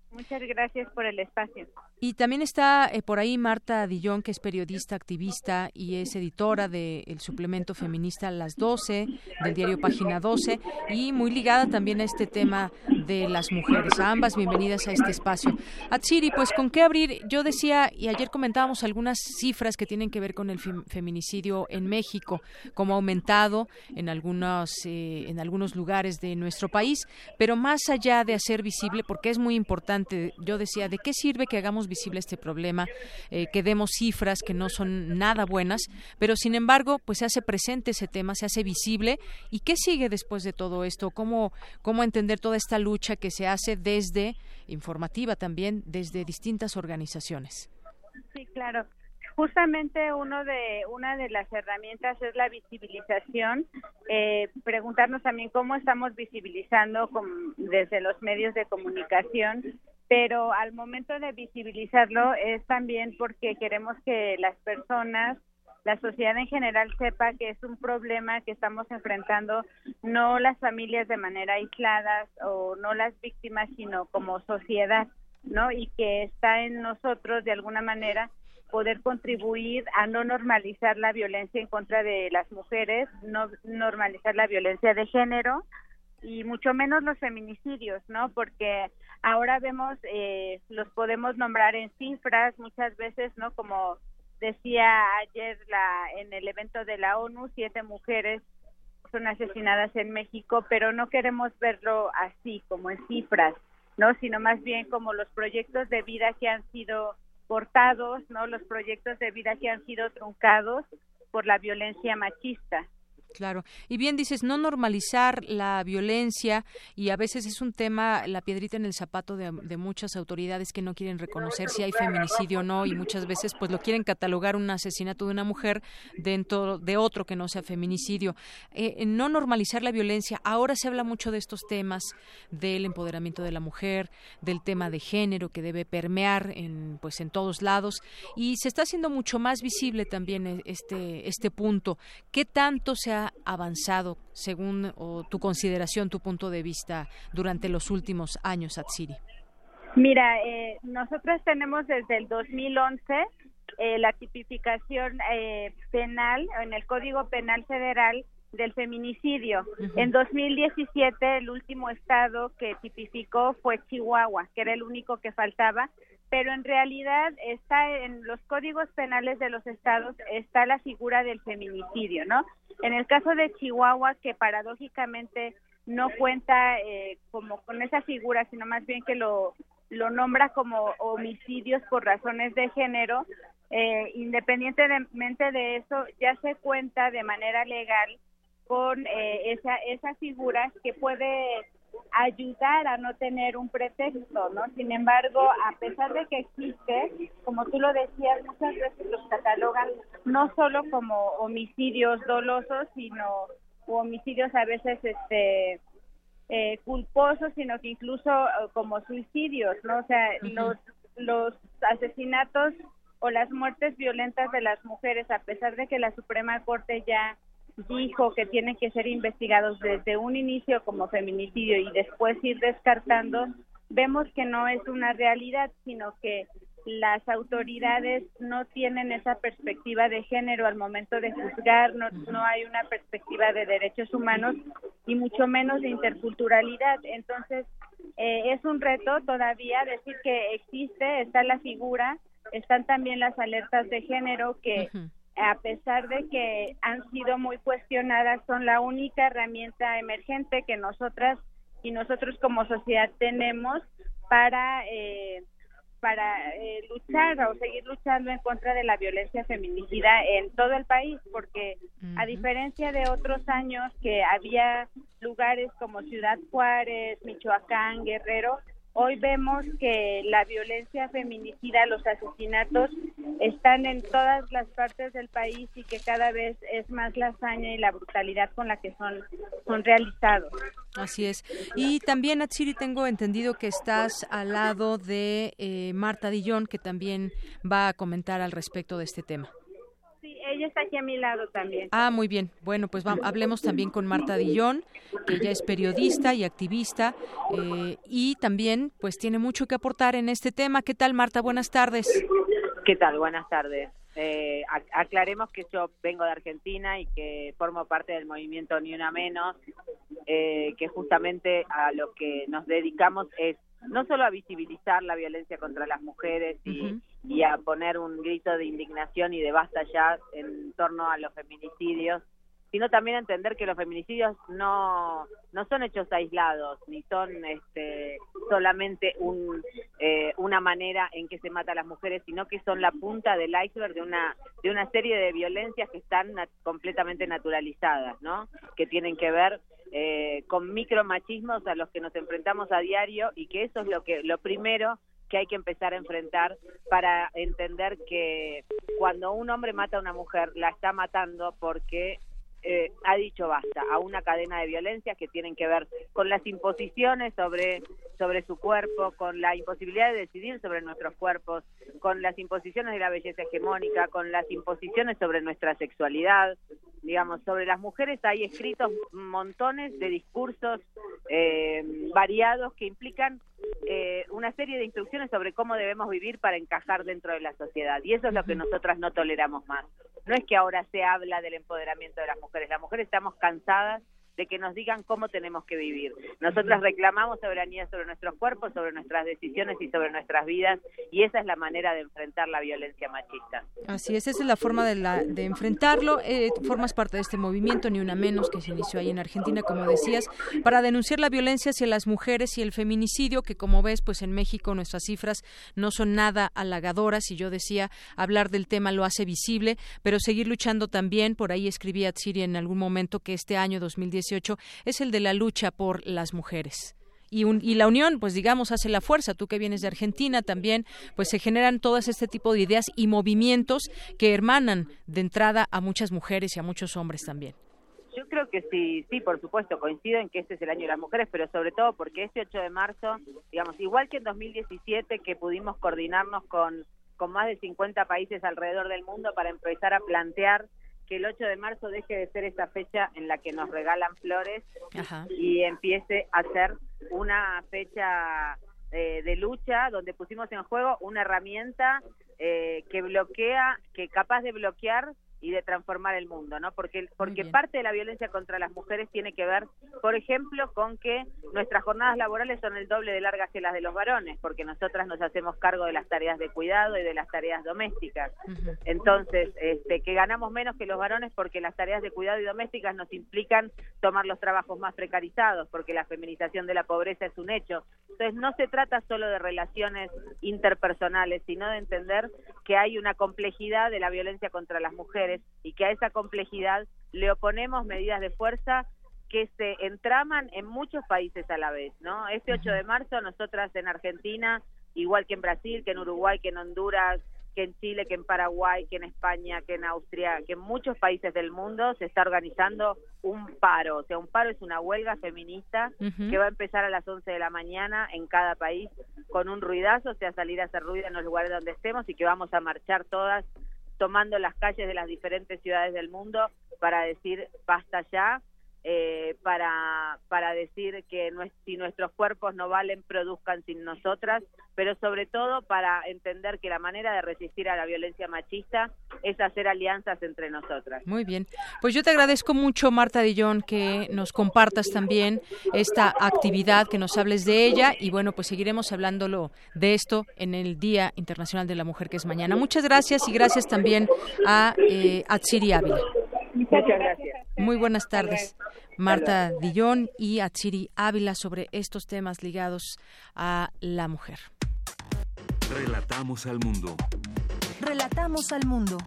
Muchas gracias por el espacio. Y también está eh, por ahí Marta Dillón, que es periodista, activista y es editora del suplemento feminista Las 12, del diario Página 12, y muy ligada también a este tema de las mujeres. Ambas, bienvenidas a este espacio. Atsiri, pues con qué abrir, yo decía, y ayer comentábamos algunas cifras que tienen que ver con el feminicidio en México, como ha aumentado en algunos, eh, en algunos lugares de nuestro país, pero más allá de hacer visible, porque es muy importante, yo decía, ¿de qué sirve que hagamos visible este problema, eh, que demos cifras que no son nada buenas, pero sin embargo, pues se hace presente ese tema, se hace visible. ¿Y qué sigue después de todo esto? ¿Cómo, cómo entender toda esta lucha que se hace desde, informativa también, desde distintas organizaciones? Sí, claro justamente uno de una de las herramientas es la visibilización eh, preguntarnos también cómo estamos visibilizando desde los medios de comunicación pero al momento de visibilizarlo es también porque queremos que las personas la sociedad en general sepa que es un problema que estamos enfrentando no las familias de manera aislada o no las víctimas, sino como sociedad, ¿no? Y que está en nosotros de alguna manera poder contribuir a no normalizar la violencia en contra de las mujeres, no normalizar la violencia de género y mucho menos los feminicidios, ¿no? Porque ahora vemos, eh, los podemos nombrar en cifras muchas veces, ¿no? Como Decía ayer la, en el evento de la ONU, siete mujeres son asesinadas en México, pero no queremos verlo así, como en cifras, ¿no? Sino más bien como los proyectos de vida que han sido cortados, ¿no? Los proyectos de vida que han sido truncados por la violencia machista. Claro. Y bien dices, no normalizar la violencia y a veces es un tema, la piedrita en el zapato de, muchas autoridades que no quieren reconocer si hay feminicidio o no y muchas veces pues lo quieren catalogar un asesinato de una mujer dentro de otro que no sea feminicidio. Eh, no normalizar la violencia. Ahora se habla mucho de estos temas del empoderamiento de la mujer, del tema de género que debe permear en pues en todos lados y se está haciendo mucho más visible también e, este este punto. ¿Qué tanto se ha avanzado según tu consideración, tu punto de vista durante los últimos años, Atsiri? Mira, eh, nosotros tenemos desde el 2011 eh, la tipificación eh, penal en el Código Penal Federal del feminicidio. En 2017 el último estado que tipificó fue Chihuahua, que era el único que faltaba, pero en realidad está en los códigos penales de los estados está la figura del feminicidio, ¿no? En el caso de Chihuahua, que paradójicamente no cuenta eh, como con esa figura, sino más bien que lo, lo nombra como homicidios por razones de género, eh, independientemente de eso, ya se cuenta de manera legal con eh, esa, esa figura que puede ayudar a no tener un pretexto, ¿no? Sin embargo, a pesar de que existe, como tú lo decías, muchas veces los catalogan no solo como homicidios dolosos, sino homicidios a veces este eh, culposos, sino que incluso eh, como suicidios, ¿no? O sea, los los asesinatos o las muertes violentas de las mujeres, a pesar de que la Suprema Corte ya dijo que tienen que ser investigados desde un inicio como feminicidio y después ir descartando, vemos que no es una realidad, sino que las autoridades no tienen esa perspectiva de género al momento de juzgar, no, no hay una perspectiva de derechos humanos y mucho menos de interculturalidad. Entonces, eh, es un reto todavía decir que existe, está la figura, están también las alertas de género que a pesar de que han sido muy cuestionadas, son la única herramienta emergente que nosotras y nosotros como sociedad tenemos para eh, para eh, luchar o seguir luchando en contra de la violencia feminicida en todo el país, porque a diferencia de otros años que había lugares como Ciudad Juárez, Michoacán, Guerrero, Hoy vemos que la violencia feminicida, los asesinatos están en todas las partes del país y que cada vez es más la hazaña y la brutalidad con la que son, son realizados. Así es. Y también, Atsiri, tengo entendido que estás al lado de eh, Marta Dillón, que también va a comentar al respecto de este tema ella está aquí a mi lado también. Ah, muy bien. Bueno, pues hablemos también con Marta Dillón, que ella es periodista y activista eh, y también pues tiene mucho que aportar en este tema. ¿Qué tal, Marta? Buenas tardes. ¿Qué tal? Buenas tardes. Eh, aclaremos que yo vengo de Argentina y que formo parte del movimiento Ni Una Menos, eh, que justamente a lo que nos dedicamos es no solo a visibilizar la violencia contra las mujeres y, y a poner un grito de indignación y de basta ya en torno a los feminicidios, sino también entender que los feminicidios no no son hechos aislados ni son este solamente un eh, una manera en que se mata a las mujeres sino que son la punta del iceberg de una de una serie de violencias que están completamente naturalizadas no que tienen que ver eh, con micromachismos a los que nos enfrentamos a diario y que eso es lo que lo primero que hay que empezar a enfrentar para entender que cuando un hombre mata a una mujer la está matando porque eh, ha dicho basta a una cadena de violencias que tienen que ver con las imposiciones sobre, sobre su cuerpo, con la imposibilidad de decidir sobre nuestros cuerpos, con las imposiciones de la belleza hegemónica, con las imposiciones sobre nuestra sexualidad. Digamos, sobre las mujeres hay escritos montones de discursos eh, variados que implican eh, una serie de instrucciones sobre cómo debemos vivir para encajar dentro de la sociedad. Y eso es lo que nosotras no toleramos más. No es que ahora se habla del empoderamiento de las mujeres, las mujeres estamos cansadas de que nos digan cómo tenemos que vivir. Nosotras reclamamos soberanía sobre nuestros cuerpos, sobre nuestras decisiones y sobre nuestras vidas, y esa es la manera de enfrentar la violencia machista. Así es, esa es la forma de, la, de enfrentarlo. Eh, formas parte de este movimiento, ni una menos, que se inició ahí en Argentina, como decías, para denunciar la violencia hacia las mujeres y el feminicidio, que como ves, pues en México nuestras cifras no son nada halagadoras, y yo decía, hablar del tema lo hace visible, pero seguir luchando también, por ahí escribía Tsiri en algún momento que este año 2018 es el de la lucha por las mujeres. Y, y, la unión, pues digamos, hace la fuerza. Tú que vienes de Argentina también, pues se generan todas este tipo de ideas y movimientos que hermanan de entrada a muchas mujeres y a muchos hombres también. Yo creo que sí, sí, por supuesto, coincido en que este es el año de las mujeres, pero sobre todo porque este 8 de marzo, digamos, igual que en 2017 que pudimos coordinarnos con, con más de 50 países alrededor del mundo para empezar a plantear que el 8 de marzo deje de ser esa fecha en la que nos regalan flores y empiece a ser una fecha eh, de lucha donde pusimos en juego una herramienta eh, que bloquea, que capaz de bloquear y de transformar el mundo, ¿no? Porque porque parte de la violencia contra las mujeres tiene que ver, por ejemplo, con que nuestras jornadas laborales son el doble de largas que las de los varones, porque nosotras nos hacemos cargo de las tareas de cuidado y de las tareas domésticas. Entonces, este que ganamos menos que los varones porque las tareas de cuidado y domésticas nos implican tomar los trabajos más precarizados, porque la feminización de la pobreza es un hecho. Entonces, no se trata solo de relaciones interpersonales, sino de entender que hay una complejidad de la violencia contra las mujeres y que a esa complejidad le oponemos medidas de fuerza que se entraman en muchos países a la vez, ¿no? Este 8 de marzo nosotras en Argentina, igual que en Brasil, que en Uruguay, que en Honduras, que en Chile, que en Paraguay, que en España, que en Austria, que en muchos países del mundo se está organizando un paro. O sea, un paro es una huelga feminista que va a empezar a las 11 de la mañana en cada país con un ruidazo, o sea, salir a hacer ruido en los lugares donde estemos y que vamos a marchar todas tomando las calles de las diferentes ciudades del mundo para decir basta ya, eh, para, para decir que si nuestros cuerpos no valen, produzcan sin nosotras, pero sobre todo para entender que la manera de resistir a la violencia machista es hacer alianzas entre nosotras. Muy bien. Pues yo te agradezco mucho, Marta Dillon, que nos compartas también esta actividad, que nos hables de ella y bueno, pues seguiremos hablándolo de esto en el Día Internacional de la Mujer, que es mañana. Muchas gracias y gracias también a eh, Atsiri Ávila. Muchas gracias. Muy buenas tardes. Marta Dillón y Atsiri Ávila sobre estos temas ligados a la mujer. Relatamos al mundo. Relatamos al mundo.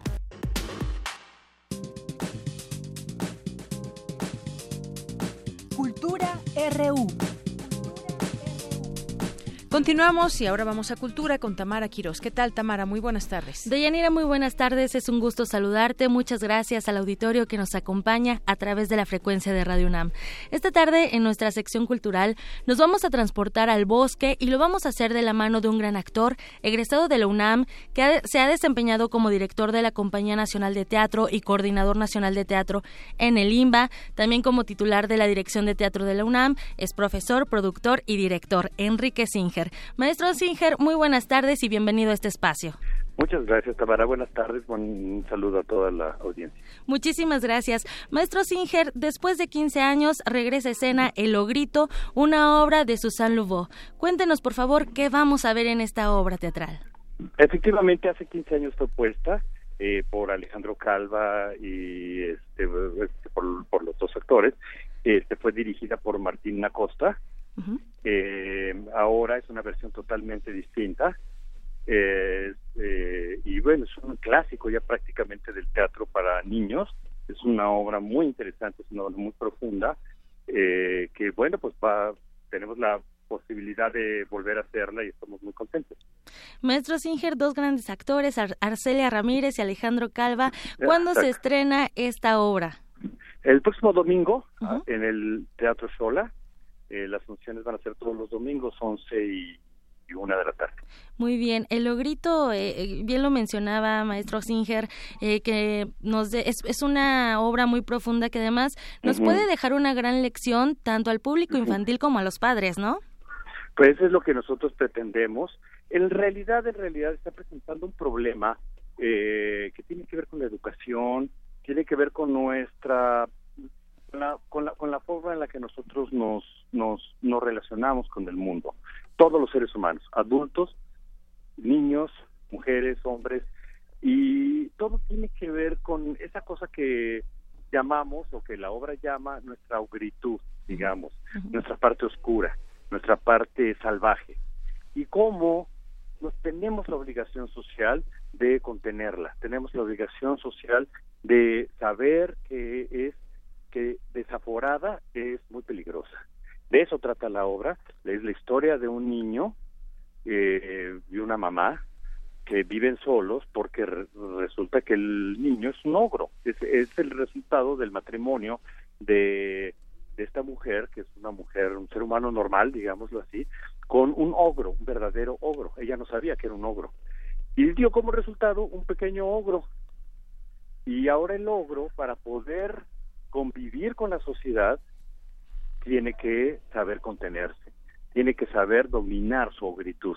Cultura RU. Continuamos y ahora vamos a Cultura con Tamara Quiroz. ¿Qué tal, Tamara? Muy buenas tardes. Deyanira, muy buenas tardes. Es un gusto saludarte. Muchas gracias al auditorio que nos acompaña a través de la frecuencia de Radio UNAM. Esta tarde, en nuestra sección cultural, nos vamos a transportar al bosque y lo vamos a hacer de la mano de un gran actor, egresado de la UNAM, que se ha desempeñado como director de la Compañía Nacional de Teatro y coordinador nacional de teatro en el IMBA, también como titular de la Dirección de Teatro de la UNAM, es profesor, productor y director, Enrique Singer. Maestro Singer, muy buenas tardes y bienvenido a este espacio. Muchas gracias, Tamara. Buenas tardes. Un saludo a toda la audiencia. Muchísimas gracias. Maestro Singer, después de 15 años regresa a escena El Ogrito, una obra de Susan Louveau. Cuéntenos, por favor, qué vamos a ver en esta obra teatral. Efectivamente, hace 15 años fue puesta eh, por Alejandro Calva y este, este, por, por, los dos actores. Este fue dirigida por Martín Eh, ahora es una versión totalmente distinta. Eh, y bueno, es un clásico ya prácticamente del teatro para niños. Es una obra muy interesante, es una obra muy profunda, eh, que bueno, pues va, tenemos la posibilidad de volver a hacerla y estamos muy contentos. Maestro Singer, dos grandes actores, Arcelia Ramírez y Alejandro Calva. ¿Cuándo se estrena esta obra? El próximo domingo, en el Teatro Sola, eh, las funciones van a ser todos los domingos, 11 y, una de la tarde. Muy bien, el logrito, eh, eh, bien lo mencionaba maestro Singer, que nos es, es, una obra muy profunda que además nos puede dejar una gran lección tanto al público infantil como a los padres, ¿no? Pues eso es lo que nosotros pretendemos. En realidad, en realidad está presentando un problema que tiene que ver con la educación, tiene que ver con nuestra con la, con la, forma en la que nosotros nos, nos, nos relacionamos con el mundo. Todos los seres humanos, adultos, niños, mujeres, hombres, y todo tiene que ver con esa cosa que llamamos o que la obra llama nuestra ogritud, digamos, nuestra parte oscura, nuestra parte salvaje. Y cómo nos tenemos la obligación social de contenerla, tenemos la obligación social de saber que es desaforada es muy peligrosa. De eso trata la obra, es la historia de un niño eh, y una mamá que viven solos porque resulta que el niño es un ogro, es, el resultado del matrimonio de esta mujer, que es una mujer, un ser humano normal, digámoslo así, con un ogro, un verdadero ogro. Ella no sabía que era un ogro. Y dio como resultado un pequeño ogro. Y ahora el ogro, para poder convivir con la sociedad, tiene que saber contenerse, tiene que saber dominar su ogritud.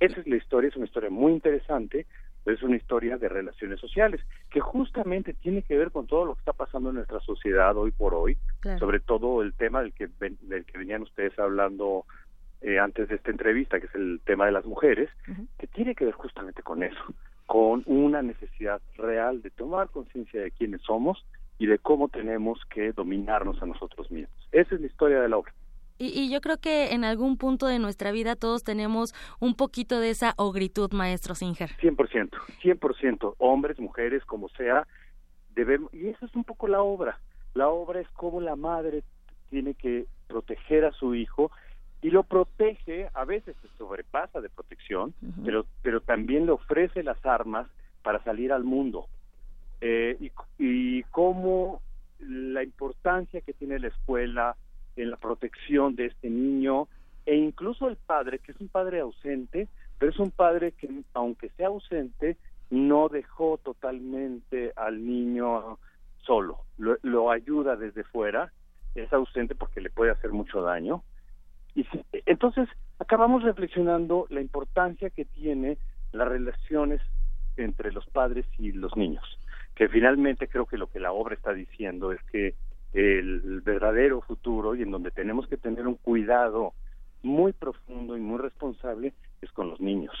Esa es la historia, es una historia muy interesante, es una historia de relaciones sociales, que justamente tiene que ver con todo lo que está pasando en nuestra sociedad hoy por hoy, sobre todo el tema del que, del que venían ustedes hablando eh, antes de esta entrevista, que es el tema de las mujeres, que tiene que ver justamente con eso, con una necesidad real de tomar conciencia de quiénes somos y de cómo tenemos que dominarnos a nosotros mismos. Esa es la historia de la obra. Y, yo creo que en algún punto de nuestra vida todos tenemos un poquito de esa ogritud, maestro Singer. 100%, 100%, hombres, mujeres, como sea, debemos, y eso es un poco la obra. La obra es cómo la madre tiene que proteger a su hijo y lo protege, a veces se sobrepasa de protección, pero, pero también le ofrece las armas para salir al mundo eh, y, cómo la importancia que tiene la escuela en la protección de este niño e incluso el padre, que es un padre ausente, pero es un padre que aunque sea ausente, no dejó totalmente al niño solo, lo, lo ayuda desde fuera, es ausente porque le puede hacer mucho daño. Y entonces acabamos reflexionando la importancia que tiene las relaciones entre los padres y los niños que finalmente creo que lo que la obra está diciendo es que el verdadero futuro y en donde tenemos que tener un cuidado muy profundo y muy responsable es con los niños.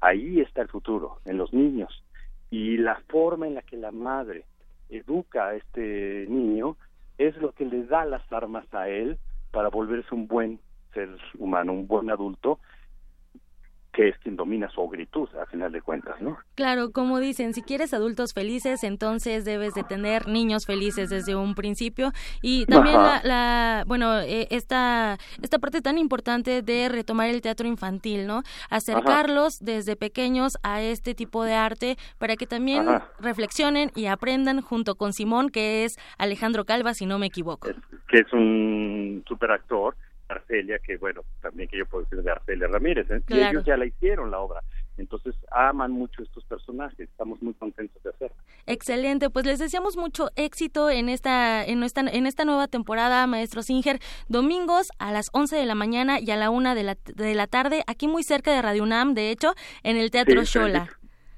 Ahí está el futuro, en los niños. Y la forma en la que la madre educa a este niño es lo que le da las armas a él para volverse un buen ser humano, un buen adulto que es quien domina su ogritud, a final de cuentas, ¿no? Claro, como dicen, si quieres adultos felices, entonces debes de tener niños felices desde un principio y también la, bueno, eh, esta, esta parte tan importante de retomar el teatro infantil, ¿no? Acercarlos desde pequeños a este tipo de arte para que también reflexionen y aprendan junto con Simón, que es Alejandro Calva, si no me equivoco. que es un super actor Arcelia, que bueno, también que yo puedo decir de Arcelia Ramírez, ¿eh? ellos ya la hicieron la obra. Entonces aman mucho estos personajes, estamos muy contentos de hacerlo. Excelente, pues les deseamos mucho éxito en esta en esta en esta nueva temporada, maestro Singer, domingos a las 11 de la mañana y a la 1 de la, de la tarde, aquí muy cerca de Radio UNAM, de hecho, en el Teatro Shola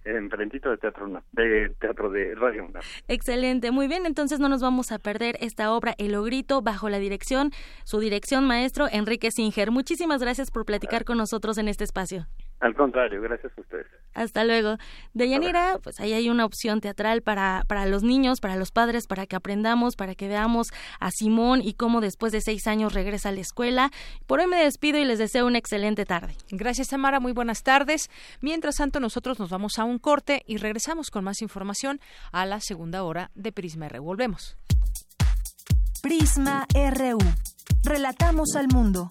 enfrentito de teatro de teatro de radio Excelente, muy bien, entonces no nos vamos a perder esta obra El Ogrito bajo la dirección, su dirección maestro Enrique Singer. Muchísimas gracias por platicar con nosotros en este espacio. Al contrario, gracias a ustedes. Hasta luego. Deyanira, pues ahí hay una opción teatral para, para los niños, para los padres, para que aprendamos, para que veamos a Simón y cómo después de seis años regresa a la escuela. Por hoy me despido y les deseo una excelente tarde. Gracias, Tamara. Muy buenas tardes. Mientras tanto, nosotros nos vamos a un corte y regresamos con más información a la segunda hora de Prisma RU. Volvemos. Prisma RU. Relatamos al mundo.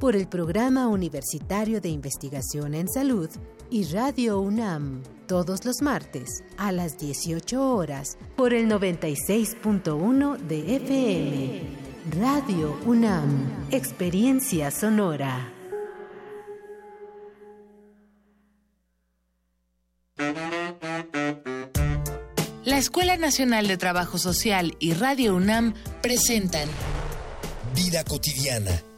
por el Programa Universitario de Investigación en Salud y Radio UNAM, todos los martes a las 18 horas por el 96.1 de FM. Radio UNAM, Experiencia Sonora. La Escuela Nacional de Trabajo Social y Radio UNAM presentan Vida cotidiana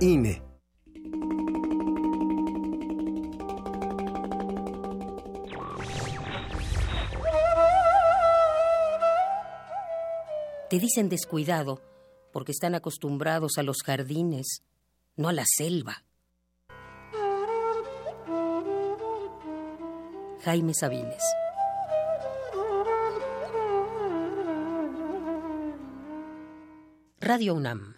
INE. Te dicen descuidado porque están acostumbrados a los jardines, no a la selva. Jaime Sabines. Radio UNAM.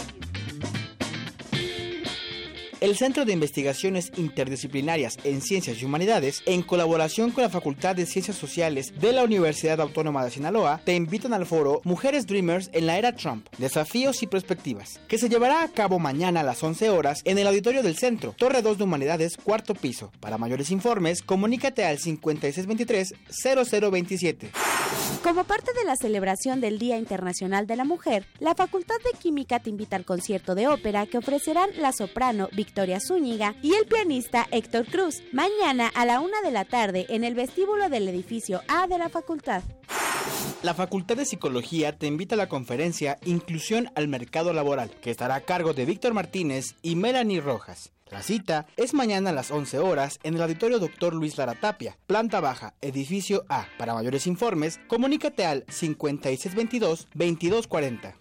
El Centro de Investigaciones Interdisciplinarias en Ciencias y Humanidades, en colaboración con la Facultad de Ciencias Sociales de la Universidad Autónoma de Sinaloa, te invitan al foro Mujeres Dreamers en la Era Trump, Desafíos y Perspectivas, que se llevará a cabo mañana a las 11 horas en el auditorio del centro, Torre 2 de Humanidades, cuarto piso. Para mayores informes, comunícate al 5623-0027. Como parte de la celebración del Día Internacional de la Mujer, la Facultad de Química te invita al concierto de ópera que ofrecerán la soprano Victoria Zúñiga y el pianista Héctor Cruz, mañana a la una de la tarde en el vestíbulo del edificio A de la facultad. La Facultad de Psicología te invita a la conferencia Inclusión al Mercado Laboral, que estará a cargo de Víctor Martínez y Melanie Rojas. La cita es mañana a las 11 horas en el auditorio Dr. Luis Lara Tapia, planta baja, edificio A. Para mayores informes, comunícate al 5622-2240.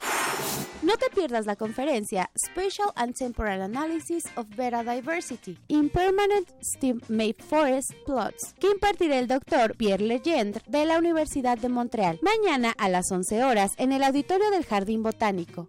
No te pierdas la conferencia Special and Temporal Analysis of Beta Diversity in Permanent Steam Made Forest Plots, que impartirá el doctor Pierre Legendre de la Universidad de Montreal, mañana a las 11 horas en el auditorio del Jardín Botánico.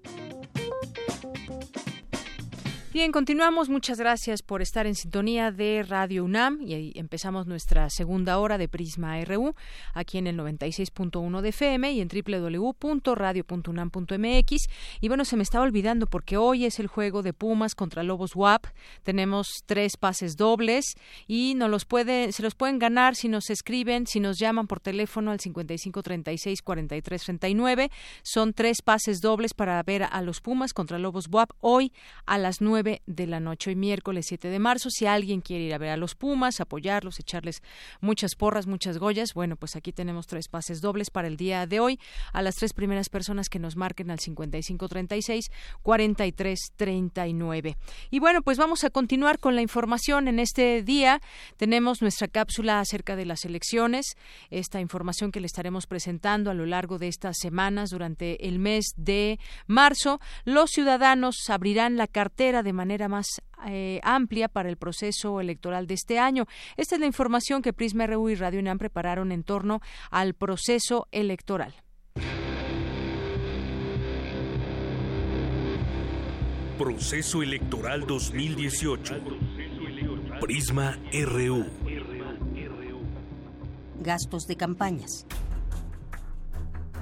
Bien, continuamos. Muchas gracias por estar en sintonía de Radio UNAM y empezamos nuestra segunda hora de Prisma RU aquí en el 96.1 de FM y en www.radio.unam.mx. Y bueno, se me estaba olvidando porque hoy es el juego de Pumas contra Lobos WAP. Tenemos tres pases dobles y nos los puede, se los pueden ganar si nos escriben, si nos llaman por teléfono al 5536 4339. Son tres pases dobles para ver a los Pumas contra Lobos WAP hoy a las 9 de la noche, hoy miércoles 7 de marzo. Si alguien quiere ir a ver a los Pumas, apoyarlos, echarles muchas porras, muchas goyas, bueno, pues aquí tenemos tres pases dobles para el día de hoy a las tres primeras personas que nos marquen al 5536 4339. Y bueno, pues vamos a continuar con la información en este día. Tenemos nuestra cápsula acerca de las elecciones, esta información que le estaremos presentando a lo largo de estas semanas durante el mes de marzo. Los ciudadanos abrirán la cartera de de manera más eh, amplia para el proceso electoral de este año. Esta es la información que Prisma RU y Radio UNAM prepararon en torno al proceso electoral. Proceso Electoral 2018. Prisma RU. Gastos de campañas.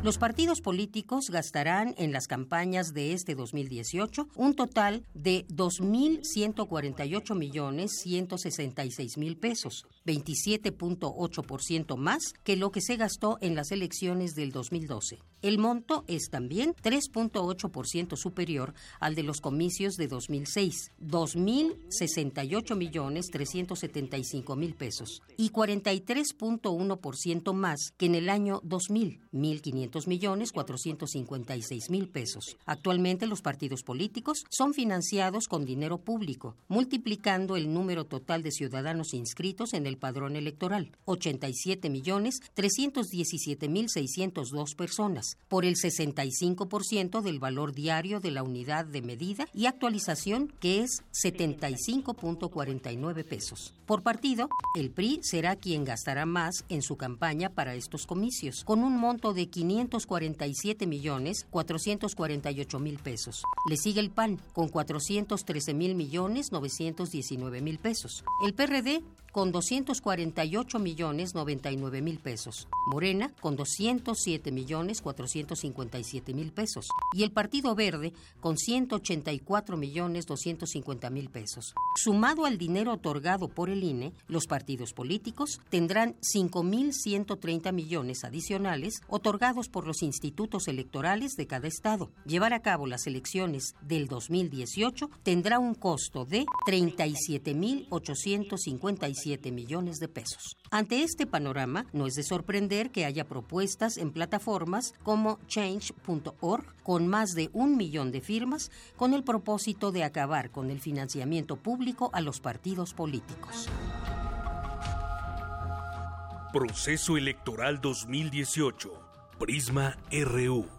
Los partidos políticos gastarán en las campañas de este 2018 un total de 2.148 millones 166 mil pesos, 27.8% más que lo que se gastó en las elecciones del 2012. El monto es también 3.8% superior al de los comicios de 2006, 2.068 millones 375 mil pesos, y 43.1% más que en el año 2000, 1.500 millones 456 mil pesos. Actualmente los partidos políticos son financiados con dinero público, multiplicando el número total de ciudadanos inscritos en el padrón electoral, 87 millones 317 mil 602 personas por el 65% del valor diario de la unidad de medida y actualización que es 75.49 pesos. Por partido, el PRI será quien gastará más en su campaña para estos comicios, con un monto de 547 millones 448 mil pesos. Le sigue el PAN con 413 mil millones 919 mil pesos. El PRD con 248 millones 99 mil pesos. Morena con 207 millones 457 mil pesos. Y el Partido Verde con 184 millones 250 mil pesos. Sumado al dinero otorgado por el INE, los partidos políticos tendrán 5.130 millones adicionales otorgados por los institutos electorales de cada estado. Llevar a cabo las elecciones del 2018 tendrá un costo de 37.855 millones de pesos. Ante este panorama, no es de sorprender que haya propuestas en plataformas como change.org con más de un millón de firmas con el propósito de acabar con el financiamiento público a los partidos políticos. Proceso Electoral 2018. Prisma RU.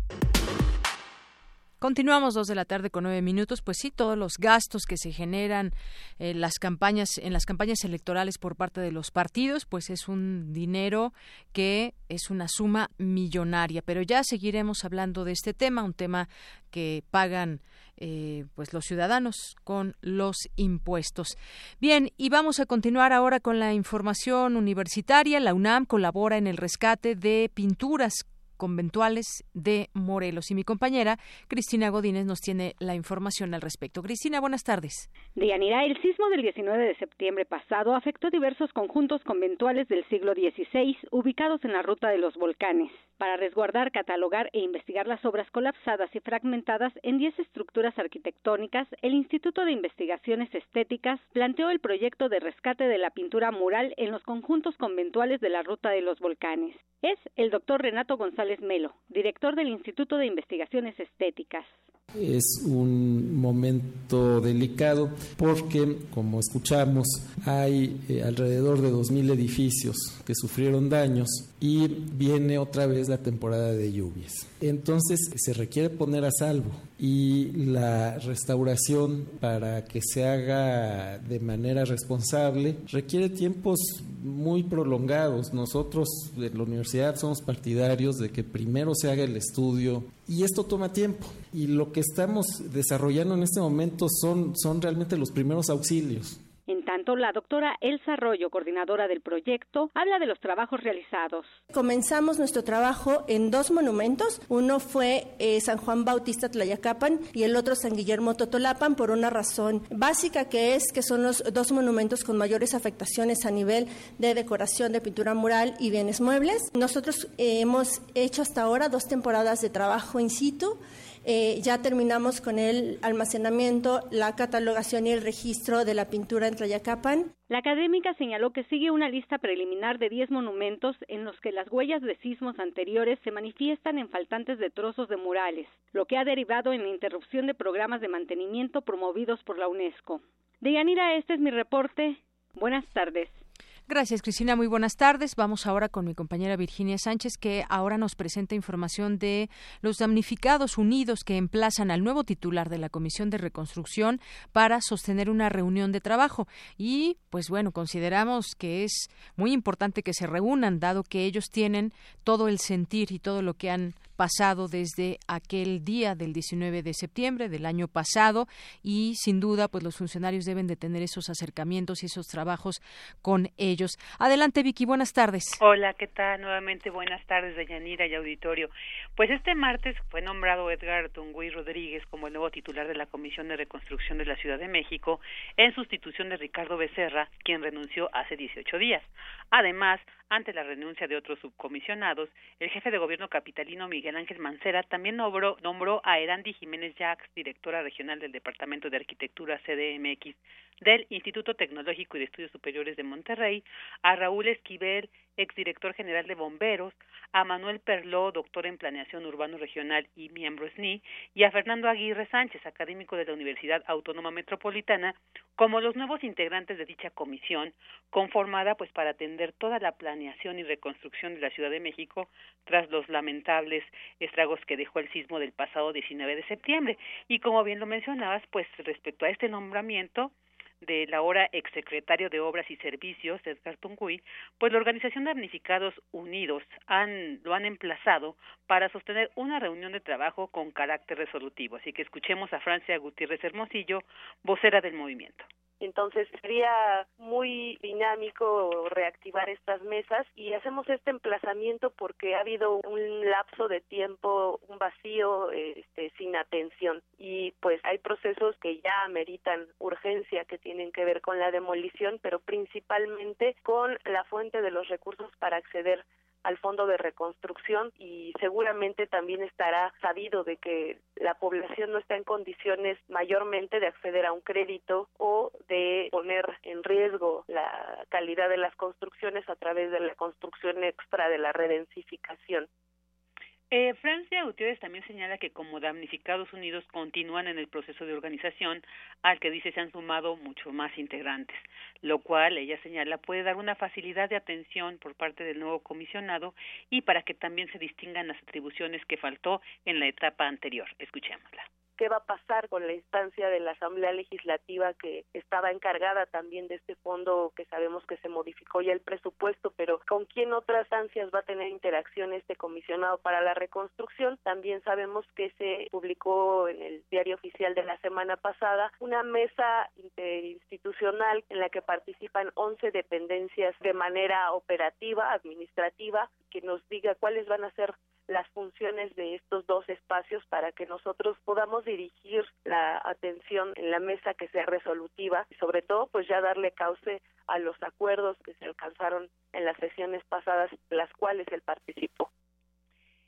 Continuamos dos de la tarde con nueve minutos. Pues sí, todos los gastos que se generan en las campañas, en las campañas electorales por parte de los partidos, pues es un dinero que es una suma millonaria. Pero ya seguiremos hablando de este tema, un tema que pagan eh, pues los ciudadanos con los impuestos. Bien, y vamos a continuar ahora con la información universitaria. La UNAM colabora en el rescate de pinturas conventuales de Morelos. Y mi compañera Cristina Godínez nos tiene la información al respecto. Cristina, buenas tardes. Deyanira, el sismo del 19 de septiembre pasado afectó diversos conjuntos conventuales del siglo XVI ubicados en la ruta de los volcanes para resguardar, catalogar e investigar las obras colapsadas y fragmentadas en 10 estructuras arquitectónicas, el Instituto de Investigaciones Estéticas planteó el proyecto de rescate de la pintura mural en los conjuntos conventuales de la Ruta de los Volcanes. Es el doctor Renato González Melo, director del Instituto de Investigaciones Estéticas. Es un momento delicado porque, como escuchamos, hay eh, alrededor de 2.000 edificios que sufrieron daños y viene otra vez la temporada de lluvias. Entonces se requiere poner a salvo y la restauración para que se haga de manera responsable requiere tiempos muy prolongados. Nosotros en la universidad somos partidarios de que primero se haga el estudio y esto toma tiempo. Y lo que estamos desarrollando en este momento son, son realmente los primeros auxilios. En tanto, la doctora Elsa Arroyo, coordinadora del proyecto, habla de los trabajos realizados. Comenzamos nuestro trabajo en dos monumentos. Uno fue eh, San Juan Bautista Tlayacapan y el otro San Guillermo Totolapan por una razón básica que es que son los dos monumentos con mayores afectaciones a nivel de decoración de pintura mural y bienes muebles. Nosotros eh, hemos hecho hasta ahora dos temporadas de trabajo in situ eh, ya terminamos con el almacenamiento, la catalogación y el registro de la pintura en Tlayacapan. La académica señaló que sigue una lista preliminar de 10 monumentos en los que las huellas de sismos anteriores se manifiestan en faltantes de trozos de murales, lo que ha derivado en la interrupción de programas de mantenimiento promovidos por la UNESCO. Deyanira, este es mi reporte. Buenas tardes. Gracias, Cristina. Muy buenas tardes. Vamos ahora con mi compañera Virginia Sánchez, que ahora nos presenta información de los damnificados unidos que emplazan al nuevo titular de la Comisión de Reconstrucción para sostener una reunión de trabajo. Y, pues bueno, consideramos que es muy importante que se reúnan, dado que ellos tienen todo el sentir y todo lo que han pasado desde aquel día del 19 de septiembre del año pasado y sin duda pues los funcionarios deben de tener esos acercamientos y esos trabajos con ellos. Adelante Vicky, buenas tardes. Hola, ¿qué tal? Nuevamente buenas tardes de Yanira y auditorio. Pues este martes fue nombrado Edgar Tungüí Rodríguez como el nuevo titular de la Comisión de Reconstrucción de la Ciudad de México en sustitución de Ricardo Becerra, quien renunció hace 18 días. Además, ante la renuncia de otros subcomisionados, el jefe de gobierno capitalino Miguel Ángel Mancera también nombró, a Erandi Jiménez Jax, directora regional del Departamento de Arquitectura CDMX del Instituto Tecnológico y de Estudios Superiores de Monterrey, a Raúl Esquivel, exdirector general de Bomberos, a Manuel Perló, doctor en Planeación Urbano Regional y miembro SNI, y a Fernando Aguirre Sánchez, académico de la Universidad Autónoma Metropolitana, como los nuevos integrantes de dicha comisión, conformada pues para atender toda la planeación y reconstrucción de la Ciudad de México tras los lamentables estragos que dejó el sismo del pasado 19 de septiembre. Y como bien lo mencionabas, pues respecto a este nombramiento, del ahora exsecretario de Obras y Servicios, Edgar Tunguy, pues la Organización de Damnificados Unidos han, lo han emplazado para sostener una reunión de trabajo con carácter resolutivo. Así que escuchemos a Francia Gutiérrez Hermosillo, vocera del movimiento. Entonces sería muy dinámico reactivar estas mesas y hacemos este emplazamiento porque ha habido un lapso de tiempo, un vacío este, sin atención. Y pues hay procesos que ya ameritan urgencia que tienen que ver con la demolición, pero principalmente con la fuente de los recursos para acceder al fondo de reconstrucción y seguramente también estará sabido de que la población no está en condiciones mayormente de acceder a un crédito o de poner en riesgo la calidad de las construcciones a través de la construcción extra de la redensificación. Eh, Francia Gutiérrez también señala que como damnificados unidos continúan en el proceso de organización al que dice se han sumado muchos más integrantes, lo cual ella señala puede dar una facilidad de atención por parte del nuevo comisionado y para que también se distingan las atribuciones que faltó en la etapa anterior. Escuchémosla qué va a pasar con la instancia de la Asamblea Legislativa que estaba encargada también de este fondo que sabemos que se modificó ya el presupuesto, pero con quién otras ansias va a tener interacción este comisionado para la reconstrucción. También sabemos que se publicó en el diario oficial de la semana pasada una mesa interinstitucional en la que participan 11 dependencias de manera operativa, administrativa, que nos diga cuáles van a ser las funciones de estos dos espacios para que nosotros podamos dirigir la atención en la mesa que sea resolutiva y sobre todo pues ya darle cauce a los acuerdos que se alcanzaron en las sesiones pasadas las cuales él participó.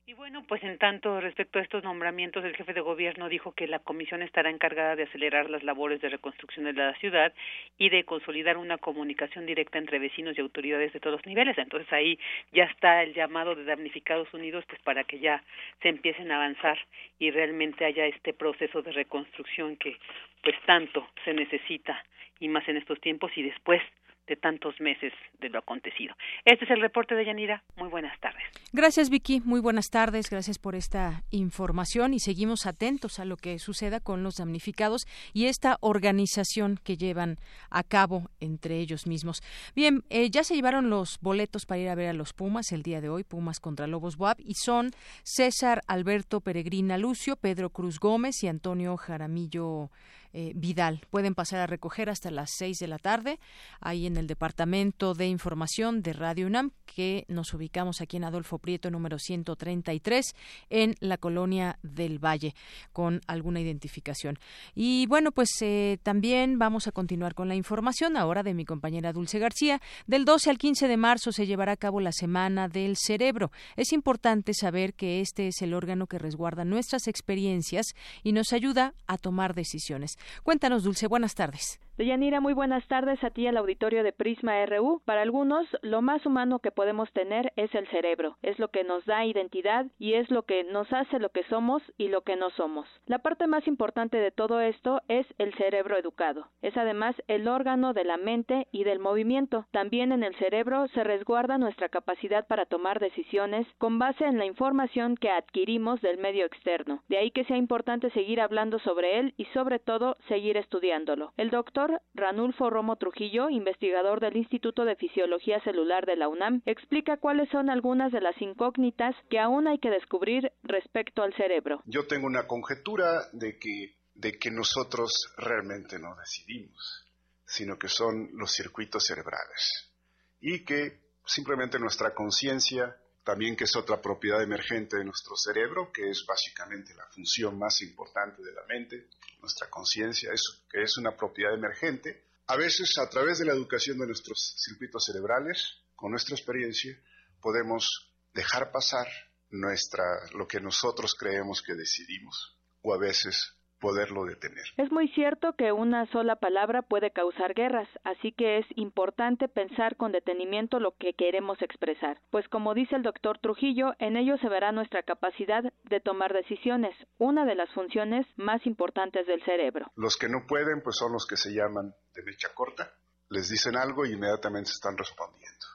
Y bueno, pues en tanto respecto a estos nombramientos, el jefe de gobierno dijo que la comisión estará encargada de acelerar las labores de reconstrucción de la ciudad y de consolidar una comunicación directa entre vecinos y autoridades de todos los niveles. Entonces ahí ya está el llamado de damnificados unidos pues para que ya se empiecen a avanzar y realmente haya este proceso de reconstrucción que pues tanto se necesita y más en estos tiempos y después de tantos meses de lo acontecido. Este es el reporte de Yanira. Muy buenas tardes. Gracias, Vicky. Muy buenas tardes. Gracias por esta información y seguimos atentos a lo que suceda con los damnificados y esta organización que llevan a cabo entre ellos mismos. Bien, eh, ya se llevaron los boletos para ir a ver a los Pumas el día de hoy, Pumas contra Lobos Buap, y son César Alberto Peregrina Lucio, Pedro Cruz Gómez y Antonio Jaramillo eh, Vidal. Pueden pasar a recoger hasta las seis de la tarde ahí en el Departamento de Información de Radio UNAM, que nos ubicamos aquí en Adolfo Prieto número 133 en la colonia del Valle, con alguna identificación. Y bueno, pues eh, también vamos a continuar con la información ahora de mi compañera Dulce García. Del 12 al 15 de marzo se llevará a cabo la Semana del Cerebro. Es importante saber que este es el órgano que resguarda nuestras experiencias y nos ayuda a tomar decisiones. Cuéntanos, Dulce, buenas tardes. Deyanira, muy buenas tardes a ti al auditorio de Prisma RU. Para algunos, lo más humano que podemos tener es el cerebro. Es lo que nos da identidad y es lo que nos hace lo que somos y lo que no somos. La parte más importante de todo esto es el cerebro educado. Es además el órgano de la mente y del movimiento. También en el cerebro se resguarda nuestra capacidad para tomar decisiones con base en la información que adquirimos del medio externo. De ahí que sea importante seguir hablando sobre él y sobre todo seguir estudiándolo. El doctor Ranulfo Romo Trujillo, investigador del Instituto de Fisiología Celular de la UNAM, explica cuáles son algunas de las incógnitas que aún hay que descubrir respecto al cerebro. Yo tengo una conjetura de que, nosotros realmente no decidimos, sino que son los circuitos cerebrales y que simplemente nuestra conciencia también que es otra propiedad emergente de nuestro cerebro, que es básicamente la función más importante de la mente, nuestra conciencia, que es una propiedad emergente. A veces, a través de la educación de nuestros circuitos cerebrales, con nuestra experiencia, podemos dejar pasar nuestra, lo que nosotros creemos que decidimos, o a veces poderlo detener. Es muy cierto que una sola palabra puede causar guerras, así que es importante pensar con detenimiento lo que queremos expresar, pues como dice el doctor Trujillo, en ello se verá nuestra capacidad de tomar decisiones, una de las funciones más importantes del cerebro. Los que no pueden, pues son los que se llaman de mecha corta, les dicen algo y inmediatamente están respondiendo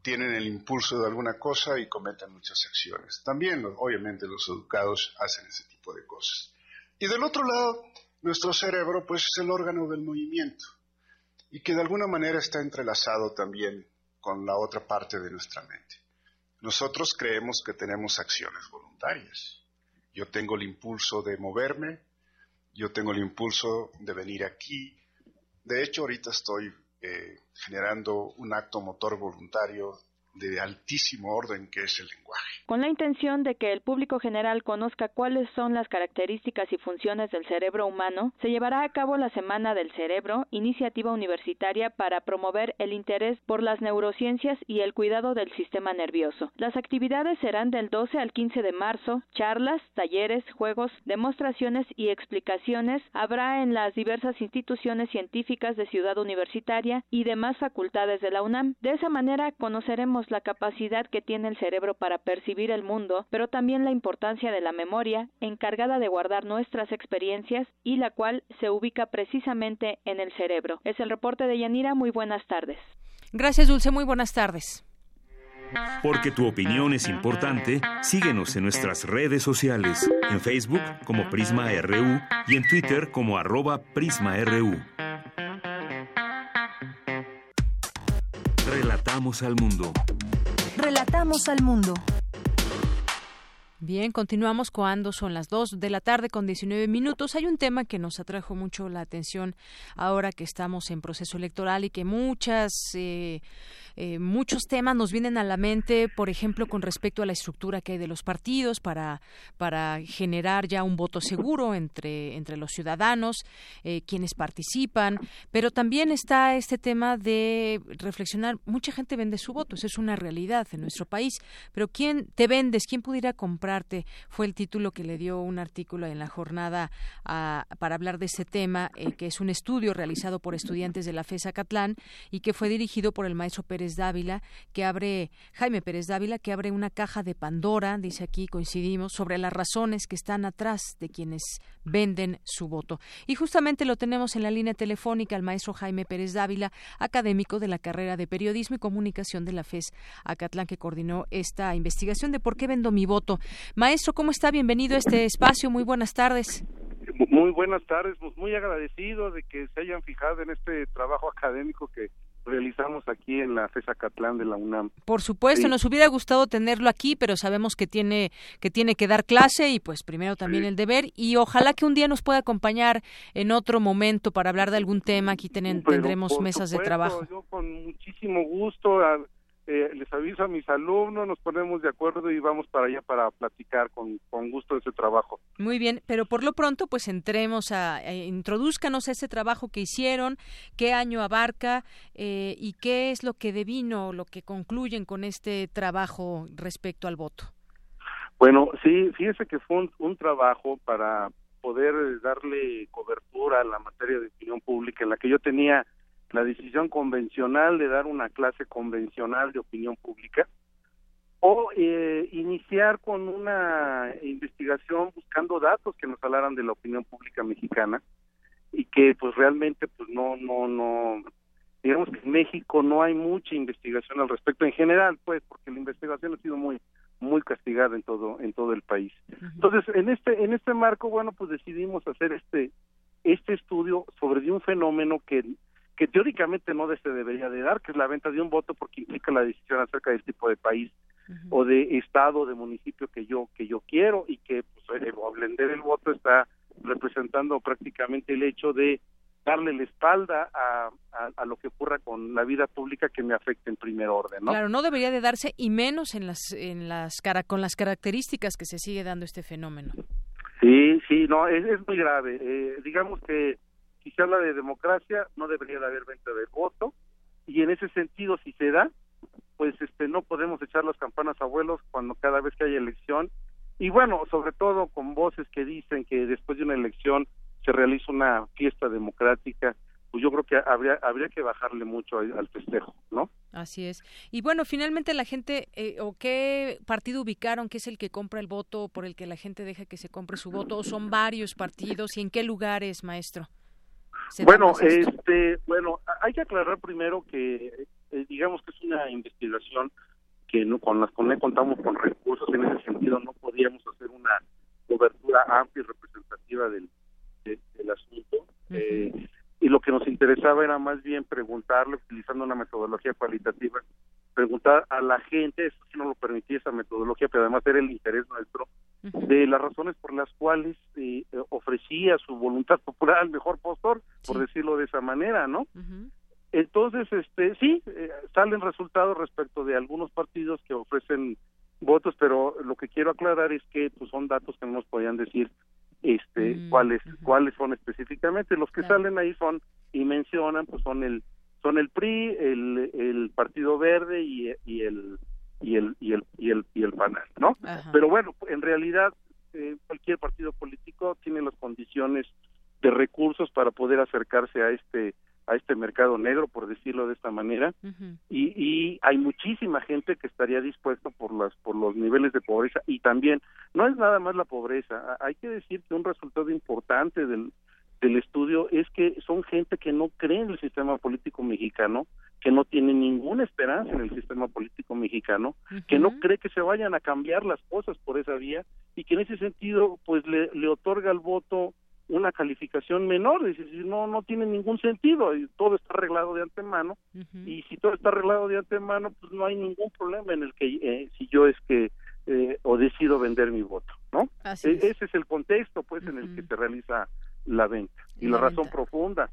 tienen el impulso de alguna cosa y cometen muchas acciones. También, obviamente, los educados hacen ese tipo de cosas. Y del otro lado, nuestro cerebro pues es el órgano del movimiento y que de alguna manera está entrelazado también con la otra parte de nuestra mente. Nosotros creemos que tenemos acciones voluntarias. Yo tengo el impulso de moverme, yo tengo el impulso de venir aquí. De hecho, ahorita estoy eh, generando un acto motor voluntario de altísimo orden que es el lenguaje. Con la intención de que el público general conozca cuáles son las características y funciones del cerebro humano, se llevará a cabo la Semana del Cerebro, iniciativa universitaria para promover el interés por las neurociencias y el cuidado del sistema nervioso. Las actividades serán del 12 al 15 de marzo, charlas, talleres, juegos, demostraciones y explicaciones habrá en las diversas instituciones científicas de Ciudad Universitaria y demás facultades de la UNAM. De esa manera conoceremos la capacidad que tiene el cerebro para percibir el mundo, pero también la importancia de la memoria, encargada de guardar nuestras experiencias y la cual se ubica precisamente en el cerebro. Es el reporte de Yanira. Muy buenas tardes. Gracias, Dulce. Muy buenas tardes. Porque tu opinión es importante, síguenos en nuestras redes sociales, en Facebook como Prisma RU y en Twitter como arroba PrismaRU. Relatamos al mundo. Relatamos al mundo. Bien, continuamos cuando son las 2 de la tarde con 19 minutos. Hay un tema que nos atrajo mucho la atención ahora que estamos en proceso electoral y que muchas eh, eh, muchos temas nos vienen a la mente, por ejemplo, con respecto a la estructura que hay de los partidos para, para generar ya un voto seguro entre, entre los ciudadanos, eh, quienes participan, pero también está este tema de reflexionar, mucha gente vende su voto, eso es una realidad en nuestro país, pero ¿quién te vendes? ¿Quién pudiera comprarte? Fue el título que le dio un artículo en la jornada para hablar de este tema, eh, que es un estudio realizado por estudiantes de la FESA Catlán y que fue dirigido por el maestro Pérez Dávila, que abre, Jaime Pérez Dávila, que abre una caja de Pandora, dice aquí, coincidimos, sobre las razones que están atrás de quienes venden su voto. Y justamente lo tenemos en la línea telefónica al maestro Jaime Pérez Dávila, académico de la carrera de Periodismo y Comunicación de la FES Acatlán, que coordinó esta investigación de por qué vendo mi voto. Maestro, ¿cómo está? Bienvenido a este espacio. Muy buenas tardes. Muy buenas tardes, pues muy agradecido de que se hayan fijado en este trabajo académico que realizamos aquí en la FESA Catlán de la UNAM. Por supuesto, nos hubiera gustado tenerlo aquí, pero sabemos que tiene que tiene que dar clase y pues primero también el deber y ojalá que un día nos pueda acompañar en otro momento para hablar de algún tema. Aquí tendremos mesas de trabajo. Yo con muchísimo gusto eh, les aviso a mis alumnos, nos ponemos de acuerdo y vamos para allá para platicar con, con gusto de ese trabajo. Muy bien, pero por lo pronto pues entremos a, a introduzcanos a ese trabajo que hicieron, qué año abarca eh, y qué es lo que devino, lo que concluyen con este trabajo respecto al voto. Bueno, sí, fíjese que fue un, un trabajo para poder darle cobertura a la materia de opinión pública en la que yo tenía la decisión convencional de dar una clase convencional de opinión pública o eh, iniciar con una investigación buscando datos que nos hablaran de la opinión pública mexicana y que pues realmente pues no no no digamos que en México no hay mucha investigación al respecto en general pues porque la investigación ha sido muy muy castigada en todo en todo el país. Entonces en este en este marco bueno pues decidimos hacer este este estudio sobre un fenómeno que que teóricamente no se debería de dar, que es la venta de un voto porque implica la decisión acerca del tipo de país o de estado o de municipio que yo que yo quiero y que pues, el, vender el voto está representando prácticamente el hecho de darle la espalda a, a, lo que ocurra con la vida pública que me afecte en primer orden, ¿no? Claro, no debería de darse y menos en las en las cara, con las características que se sigue dando este fenómeno. Sí, sí, no, es, es muy grave. Eh, digamos que si se habla de democracia, no debería de haber venta de voto, y en ese sentido, si se da, pues este no podemos echar las campanas a vuelos cuando cada vez que hay elección, y bueno, sobre todo con voces que dicen que después de una elección se realiza una fiesta democrática, pues yo creo que habría habría que bajarle mucho al festejo, ¿no? Así es. Y bueno, finalmente la gente, eh, ¿o qué partido ubicaron que es el que compra el voto por el que la gente deja que se compre su voto? ¿O son varios partidos? ¿Y en qué lugares, maestro? Bueno, este, bueno, hay que aclarar primero que eh, digamos que es una investigación que no con las con contamos con recursos en ese sentido no podíamos hacer una cobertura amplia y representativa del, del asunto eh, y lo que nos interesaba era más bien preguntarle utilizando una metodología cualitativa preguntar a la gente, eso sí no lo permitía esa metodología, pero además era el interés nuestro, de las razones por las cuales eh, ofrecía su voluntad popular al mejor postor, por decirlo de esa manera, ¿no? Entonces, este, sí, eh, salen resultados respecto de algunos partidos que ofrecen votos, pero lo que quiero aclarar es que pues, son datos que no nos podían decir este mm, cuáles cuáles son específicamente. Los que salen ahí son y mencionan pues son el son el PRI, el, el Partido Verde y, y el y el y el y el y el PANAL, ¿no? Pero bueno, en realidad eh, cualquier partido político tiene las condiciones de recursos para poder acercarse a este a este mercado negro, por decirlo de esta manera, y, y hay muchísima gente que estaría dispuesto por las por los niveles de pobreza. Y también no es nada más la pobreza, hay que decir que un resultado importante del del estudio es que son gente que no cree en el sistema político mexicano, que no tiene ninguna esperanza en el sistema político mexicano, que no cree que se vayan a cambiar las cosas por esa vía y que en ese sentido pues le, le otorga al voto una calificación menor, es decir, no no tiene ningún sentido, y todo está arreglado de antemano y si todo está arreglado de antemano, pues no hay ningún problema en el que eh, si yo es que eh, o decido vender mi voto, ¿no? E, ese es el contexto pues en el que se realiza la venta y la, razón profunda.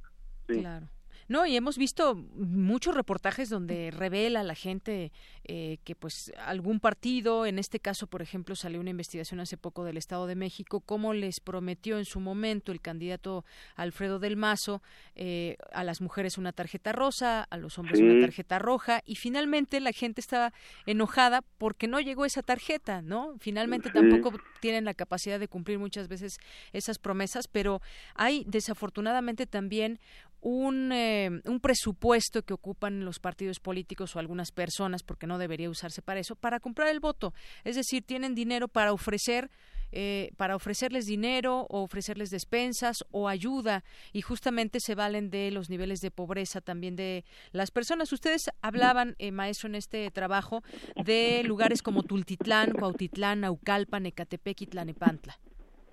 Sí. Claro. No, y hemos visto muchos reportajes donde revela la gente eh, que pues algún partido, en este caso, por ejemplo, salió una investigación hace poco del Estado de México, cómo les prometió en su momento el candidato Alfredo del Mazo eh, a las mujeres una tarjeta rosa, a los hombres una tarjeta roja, y finalmente la gente estaba enojada porque no llegó esa tarjeta, ¿no? Finalmente tampoco tienen la capacidad de cumplir muchas veces esas promesas, pero hay desafortunadamente también un, eh, un presupuesto que ocupan los partidos políticos o algunas personas, porque no debería usarse para eso, para comprar el voto. Es decir, tienen dinero para ofrecer eh, para ofrecerles dinero o ofrecerles despensas o ayuda y justamente se valen de los niveles de pobreza también de las personas. Ustedes hablaban, eh, maestro, en este trabajo de lugares como Tultitlán, Cuautitlán, Naucalpan, Ecatepec y Tlanepantla.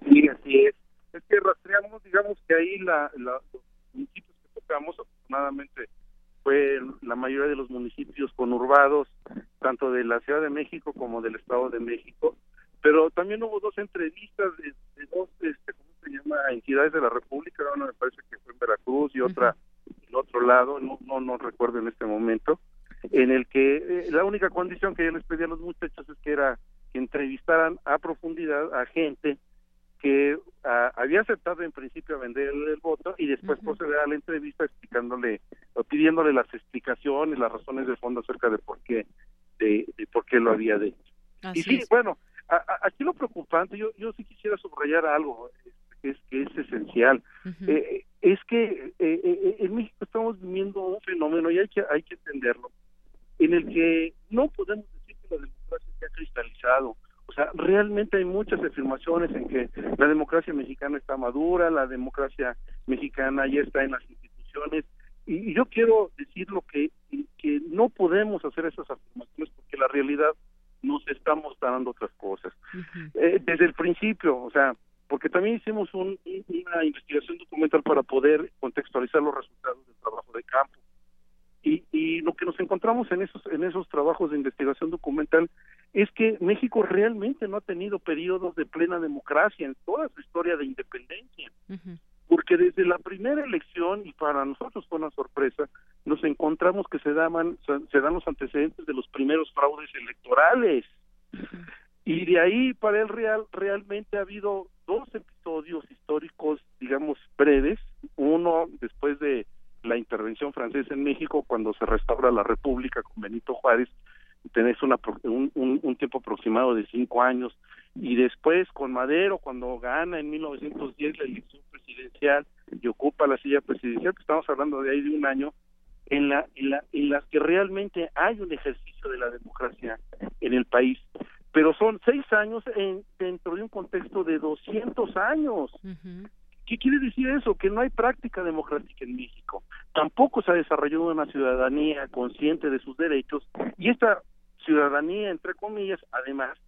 Sí, así es. Es que rastreamos, digamos que ahí la, afortunadamente fue la mayoría de los municipios conurbados, tanto de la Ciudad de México como del Estado de México, pero también hubo dos entrevistas de, dos, este, ¿cómo se llama?, entidades de la República, una me parece que fue en Veracruz y otra en otro lado, no, no, no recuerdo en este momento, en el que eh, la única condición que yo les pedí a los muchachos es que era que entrevistaran a profundidad a gente que ah, había aceptado en principio a vender el, voto y después proceder a la entrevista explicándole o pidiéndole las explicaciones, las razones de fondo acerca de por qué de, por qué lo había hecho. y sí, bueno, aquí lo preocupante, yo yo sí quisiera subrayar algo que es que es esencial, eh, es que eh, eh, en México estamos viviendo un fenómeno y hay que hay que entenderlo, en el que no podemos decir que la democracia se ha cristalizado sea, realmente hay muchas afirmaciones en que la democracia mexicana está madura, la democracia mexicana ya está en las instituciones, y, yo quiero decir lo que, que no podemos hacer esas afirmaciones porque la realidad nos está mostrando otras cosas. Eh, desde el principio, o sea, porque también hicimos una investigación documental para poder contextualizar los resultados del trabajo de campo. Y, y lo que nos encontramos en esos en esos trabajos de investigación documental es que México realmente no ha tenido periodos de plena democracia en toda su historia de independencia. Porque desde la primera elección, y para nosotros fue una sorpresa, nos encontramos que se, daban, se dan los antecedentes de los primeros fraudes electorales. Y de ahí para el Real realmente ha habido dos episodios históricos, digamos, breves. Uno después de la intervención francesa en México, cuando se restaura la República con Benito Juárez, tenés una, un, tiempo aproximado de cinco años. Y después con Madero cuando gana en 1910 la elección presidencial y ocupa la silla presidencial estamos hablando de ahí de un año en la en la en las que realmente hay un ejercicio de la democracia en el país. Pero son seis años en, dentro de un contexto de 200 años ¿Qué quiere decir eso? Que no hay práctica democrática en México. Tampoco se ha desarrollado una ciudadanía consciente de sus derechos y esta ciudadanía, entre comillas, además,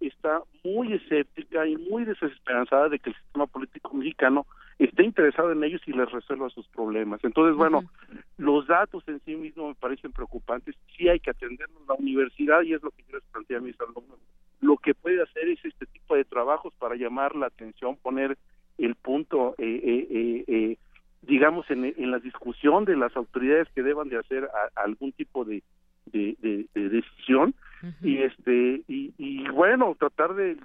está muy escéptica y muy desesperanzada de que el sistema político mexicano esté interesado en ellos y les resuelva sus problemas. Entonces, bueno, los datos en sí mismos me parecen preocupantes. Sí hay que atendernos la universidad y es lo que yo les planteo a mis alumnos. Lo que puede hacer es este tipo de trabajos para llamar la atención, poner el punto, eh, eh, eh, digamos, en, en, la discusión de las autoridades que deban de hacer algún tipo de, de, decisión. Y este y, y, bueno tratar de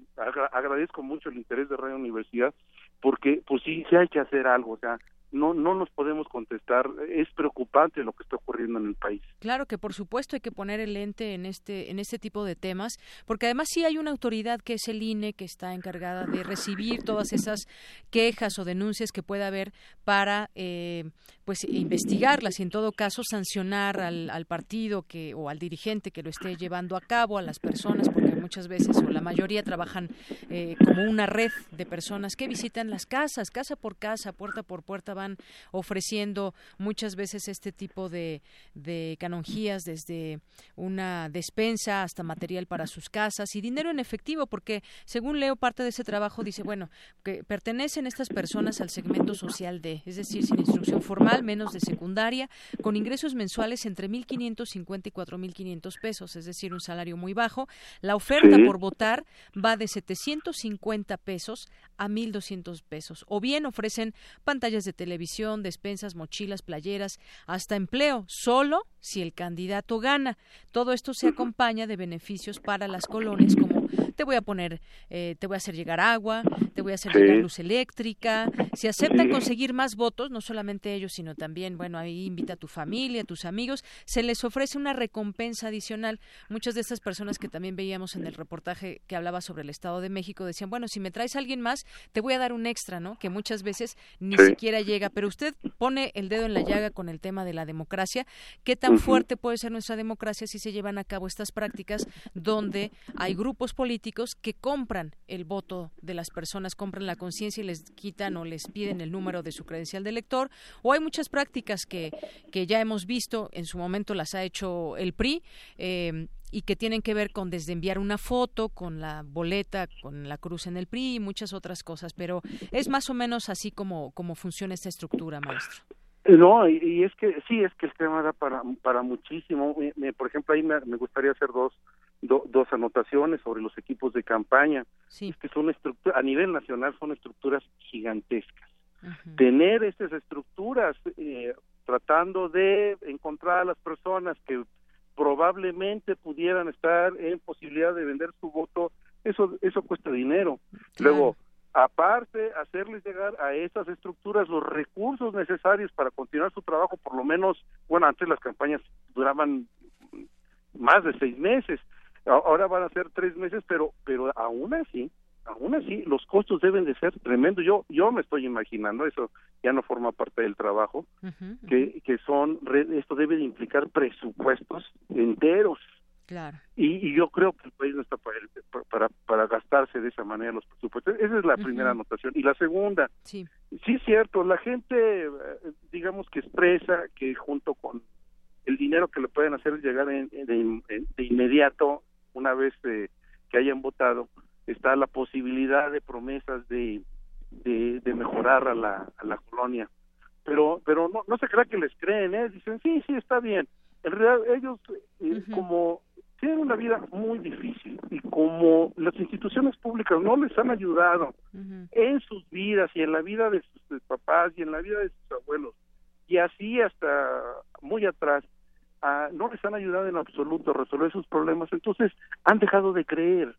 agradezco mucho el interés de Radio Universidad porque pues sí sí hay que hacer algo o sea no, no nos podemos contestar. Es preocupante lo que está ocurriendo en el país. Claro que por supuesto hay que poner el ente en este, en este tipo de temas, porque además sí hay una autoridad que es el INE que está encargada de recibir todas esas quejas o denuncias que pueda haber para eh, pues investigarlas y en todo caso sancionar al, al partido que o al dirigente que lo esté llevando a cabo, a las personas, porque muchas veces o la mayoría trabajan eh, como una red de personas que visitan las casas, casa por casa, puerta por puerta van ofreciendo muchas veces este tipo de, de canonjías desde una despensa hasta material para sus casas y dinero en efectivo porque según leo parte de ese trabajo dice bueno que pertenecen estas personas al segmento social D es decir sin instrucción formal menos de secundaria con ingresos mensuales entre 1.550 y 4.500 pesos es decir un salario muy bajo. La oferta por votar va de 750 pesos a 1.200 pesos. O bien ofrecen pantallas de televisión despensas, mochilas, playeras, hasta empleo, solo si el candidato gana. Todo esto se acompaña de beneficios para las colonias como te voy a poner, eh, te voy a hacer llegar agua, te voy a hacer llegar luz eléctrica. Si aceptan conseguir más votos, no solamente ellos, sino también, bueno, ahí invita a tu familia, a tus amigos, se les ofrece una recompensa adicional. Muchas de estas personas que también veíamos en el reportaje que hablaba sobre el Estado de México decían, bueno, si me traes a alguien más, te voy a dar un extra, ¿no? Que muchas veces ni siquiera llega. Pero usted pone el dedo en la llaga con el tema de la democracia. ¿Qué tan fuerte puede ser nuestra democracia si se llevan a cabo estas prácticas donde hay grupos políticos que compran el voto de las personas, compran la conciencia y les quitan o les piden el número de su credencial de elector? O hay muchas prácticas que, que ya hemos visto, en su momento las ha hecho el PRI, eh, y que tienen que ver con desde enviar una foto, con la boleta, con la cruz en el PRI y muchas otras cosas, pero es más o menos así como, como funciona esta estructura, maestro. No, y, es que sí, es que el tema da para, para muchísimo. por ejemplo, ahí me, gustaría hacer dos, dos anotaciones sobre los equipos de campaña. Sí. que son estructuras, a nivel nacional son estructuras gigantescas. Tener estas estructuras eh, tratando de encontrar a las personas que probablemente pudieran estar en posibilidad de vender su voto, eso eso cuesta dinero. Luego, aparte, hacerles llegar a esas estructuras los recursos necesarios para continuar su trabajo, por lo menos, bueno, antes las campañas duraban más de seis meses, ahora van a ser tres meses, pero pero aún así aún así los costos deben de ser tremendos. Yo yo me estoy imaginando eso ya no forma parte del trabajo que que son esto debe de implicar presupuestos enteros. Claro. Y, yo creo que el país no está para, para, para gastarse de esa manera los presupuestos. Esa es la primera anotación. Y la segunda, sí, sí cierto, la gente, eh, digamos que expresa que junto con el dinero que le pueden hacer llegar de, de, inmediato, una vez eh, que hayan votado, está la posibilidad de promesas de, de, mejorar a la, a la colonia. Pero, pero no, no se crea que les creen, ¿eh? Dicen, sí, sí, está bien. En realidad, ellos, eh, como tienen una vida muy difícil y como las instituciones públicas no les han ayudado en sus vidas y en la vida de sus papás y en la vida de sus abuelos, y así hasta muy atrás, no les han ayudado en absoluto a resolver sus problemas, entonces han dejado de creer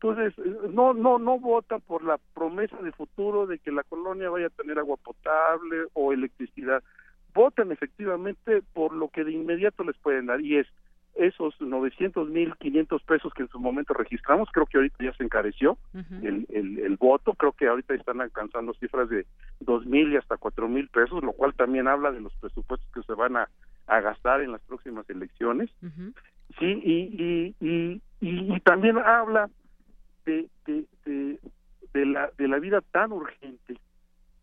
entonces, no, no, no vota por la promesa de futuro de que la colonia vaya a tener agua potable o electricidad. Votan efectivamente por lo que de inmediato les pueden dar y es esos 900 mil 500 pesos que en su momento registramos, creo que ahorita ya se encareció el, el, el, voto, creo que ahorita están alcanzando cifras de dos mil y hasta cuatro mil pesos, lo cual también habla de los presupuestos que se van a, a gastar en las próximas elecciones. Sí, y, y, y, y, también habla de, de, de, la, de la vida tan urgente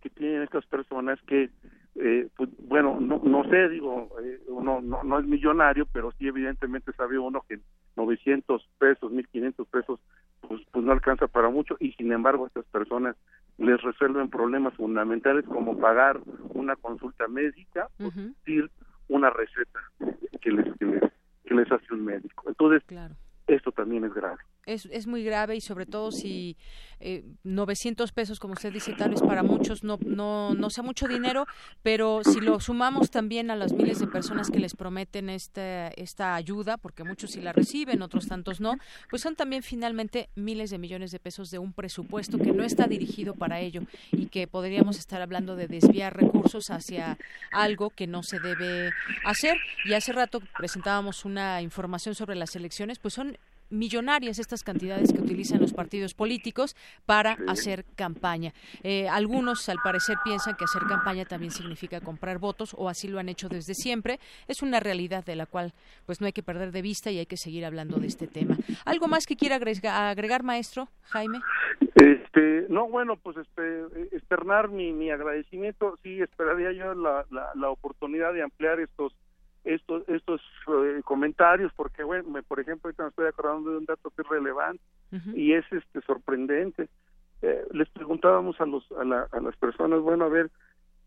que tienen estas personas que, eh, pues, bueno, no, no sé, digo, eh, uno no, no es millonario, pero sí evidentemente sabe uno que 900 pesos, 1500 pesos, pues, pues no alcanza para mucho y sin embargo estas personas les resuelven problemas fundamentales como pagar una consulta médica o decir una receta que les, que les, que les hace un médico. Entonces, esto también es grave. Es, es muy grave y sobre todo si eh, 900 pesos, como usted dice, tal vez para muchos no, no, no sea mucho dinero, pero si lo sumamos también a las miles de personas que les prometen esta, esta ayuda, porque muchos sí la reciben, otros tantos no, pues son también finalmente miles de millones de pesos de un presupuesto que no está dirigido para ello y que podríamos estar hablando de desviar recursos hacia algo que no se debe hacer. Y hace rato presentábamos una información sobre las elecciones, pues son millonarias estas cantidades que utilizan los partidos políticos para hacer campaña. Eh, algunos, al parecer, piensan que hacer campaña también significa comprar votos o así lo han hecho desde siempre. Es una realidad de la cual pues no hay que perder de vista y hay que seguir hablando de este tema. ¿Algo más que quiera agregar, maestro Jaime? Este, no, bueno, pues este, externar mi, mi agradecimiento. Sí, esperaría yo la, la, la oportunidad de ampliar estos estos estos eh, comentarios porque bueno por ejemplo ahorita me estoy acordando de un dato que es relevante y es este sorprendente. Eh, les preguntábamos a los a, a las personas bueno a ver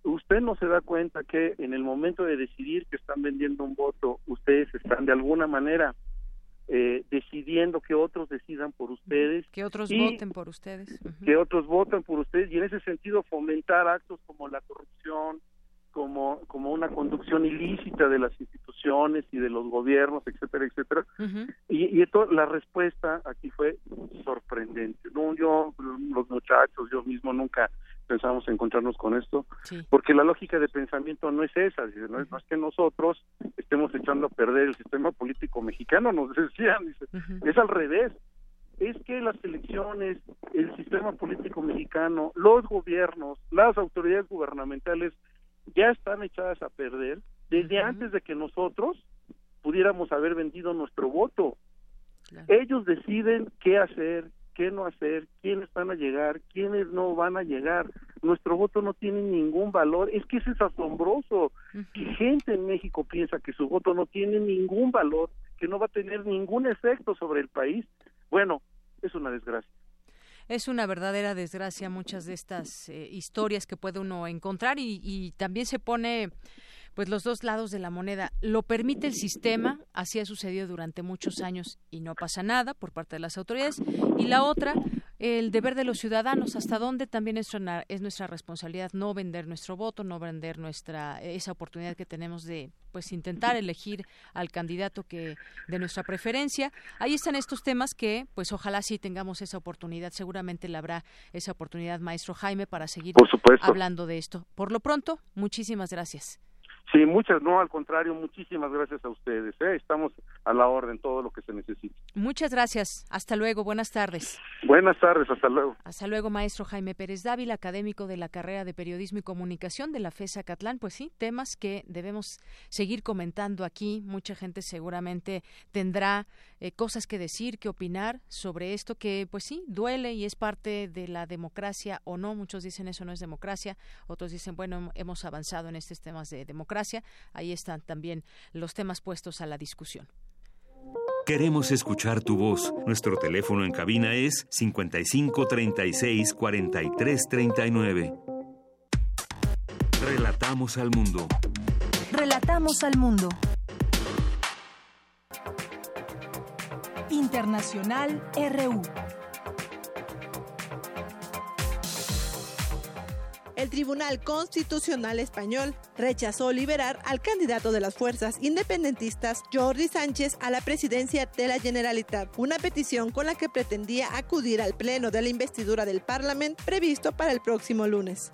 usted no se da cuenta que en el momento de decidir que están vendiendo un voto ustedes están de alguna manera eh, decidiendo que otros decidan por ustedes que otros voten por ustedes. que otros voten por ustedes y en ese sentido fomentar actos como la corrupción como, como una conducción ilícita de las instituciones y de los gobiernos, etcétera, etcétera. Y, y la respuesta aquí fue sorprendente. No, yo, los muchachos, yo mismo nunca pensamos encontrarnos con esto, porque la lógica de pensamiento no es esa, no, es, que nosotros estemos echando a perder el sistema político mexicano, nos decían, dice, es al revés, es que las elecciones, el sistema político mexicano, los gobiernos, las autoridades gubernamentales ya están echadas a perder desde antes de que nosotros pudiéramos haber vendido nuestro voto. Ellos deciden qué hacer, qué no hacer, quiénes van a llegar, quiénes no van a llegar. Nuestro voto no tiene ningún valor. Es que eso es asombroso. Y gente en México piensa que su voto no tiene ningún valor, que no va a tener ningún efecto sobre el país. Bueno, es una desgracia es una verdadera desgracia muchas de estas eh, historias que puede uno encontrar y, y también se pone pues los dos lados de la moneda. Lo permite el sistema, así ha sucedido durante muchos años y no pasa nada por parte de las autoridades. Y la otra, el deber de los ciudadanos, hasta dónde también es nuestra, es nuestra responsabilidad no vender nuestro voto, no vender nuestra esa oportunidad que tenemos de pues intentar elegir al candidato que de nuestra preferencia. Ahí están estos temas que pues ojalá sí tengamos esa oportunidad, seguramente la habrá esa oportunidad maestro Jaime para seguir hablando de esto. Por lo pronto, muchísimas gracias. Sí, muchas, no, al contrario, muchísimas gracias a ustedes. ¿eh? Estamos a la orden, todo lo que se necesite. Muchas gracias. Hasta luego. Buenas tardes. Buenas tardes. Hasta luego. Hasta luego, maestro Jaime Pérez Dávila, académico de la carrera de Periodismo y Comunicación de la FESA Catlán. Pues sí, temas que debemos seguir comentando aquí. Mucha gente seguramente tendrá eh, cosas que decir, que opinar sobre esto que, pues sí, duele y es parte de la democracia o no. Muchos dicen eso no es democracia. Otros dicen, bueno, hemos avanzado en estos temas de democracia Ahí están también los temas puestos a la discusión. Queremos escuchar tu voz. Nuestro teléfono en cabina es 55 36 43 39. Relatamos al mundo. Relatamos al mundo. Internacional RU. El Tribunal Constitucional Español rechazó liberar al candidato de las fuerzas independentistas Jordi Sánchez a la presidencia de la Generalitat, una petición con la que pretendía acudir al pleno de la investidura del Parlamento previsto para el próximo lunes.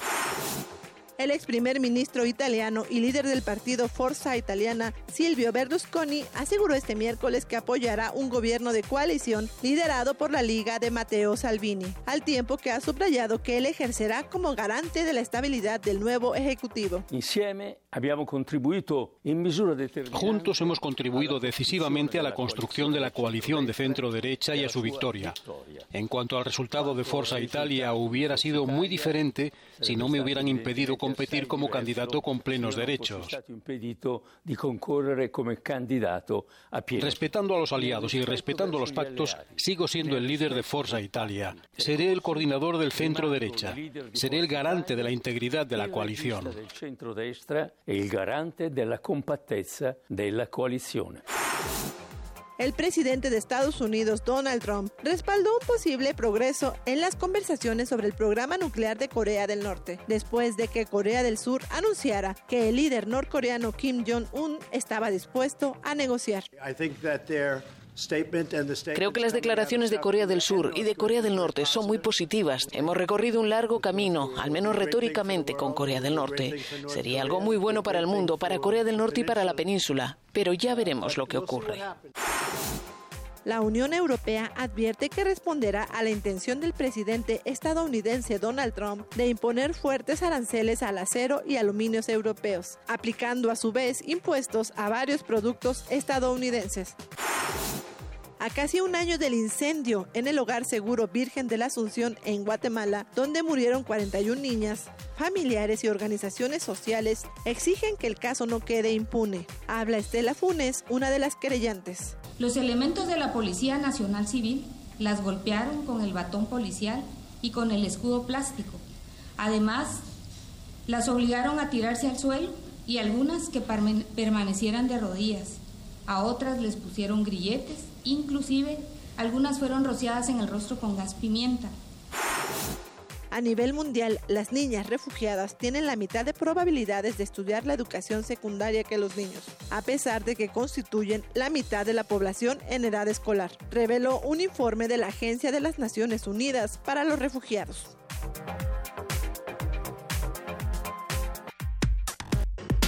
El ex primer ministro italiano y líder del partido Forza Italiana, Silvio Berlusconi, aseguró este miércoles que apoyará un gobierno de coalición liderado por la Liga de Matteo Salvini, al tiempo que ha subrayado que él ejercerá como garante de la estabilidad del nuevo ejecutivo. Juntos hemos contribuido decisivamente a la construcción de la coalición de centro-derecha y a su victoria. En cuanto al resultado de Forza Italia, hubiera sido muy diferente si no me hubieran impedido competir como candidato con plenos derechos. Respetando a los aliados y respetando los pactos, sigo siendo el líder de Forza Italia. Seré el coordinador del centro derecha. Seré el garante de la integridad de la coalición. El garante de la de la coalición. El presidente de Estados Unidos, Donald Trump, respaldó un posible progreso en las conversaciones sobre el programa nuclear de Corea del Norte, después de que Corea del Sur anunciara que el líder norcoreano Kim Jong-un estaba dispuesto a negociar. Creo que las declaraciones de Corea del Sur y de Corea del Norte son muy positivas. Hemos recorrido un largo camino, al menos retóricamente, con Corea del Norte. Sería algo muy bueno para el mundo, para Corea del Norte y para la península. Pero ya veremos lo que ocurre. La Unión Europea advierte que responderá a la intención del presidente estadounidense Donald Trump de imponer fuertes aranceles al acero y aluminios europeos, aplicando a su vez impuestos a varios productos estadounidenses. A casi un año del incendio en el hogar seguro Virgen de la Asunción en Guatemala, donde murieron 41 niñas, familiares y organizaciones sociales exigen que el caso no quede impune. Habla Estela Funes, una de las querellantes. Los elementos de la Policía Nacional Civil las golpearon con el batón policial y con el escudo plástico. Además, las obligaron a tirarse al suelo y algunas que permanecieran de rodillas. A otras les pusieron grilletes Inclusive, algunas fueron rociadas en el rostro con gas pimienta. A nivel mundial, las niñas refugiadas tienen la mitad de probabilidades de estudiar la educación secundaria que los niños, a pesar de que constituyen la mitad de la población en edad escolar, reveló un informe de la Agencia de las Naciones Unidas para los Refugiados.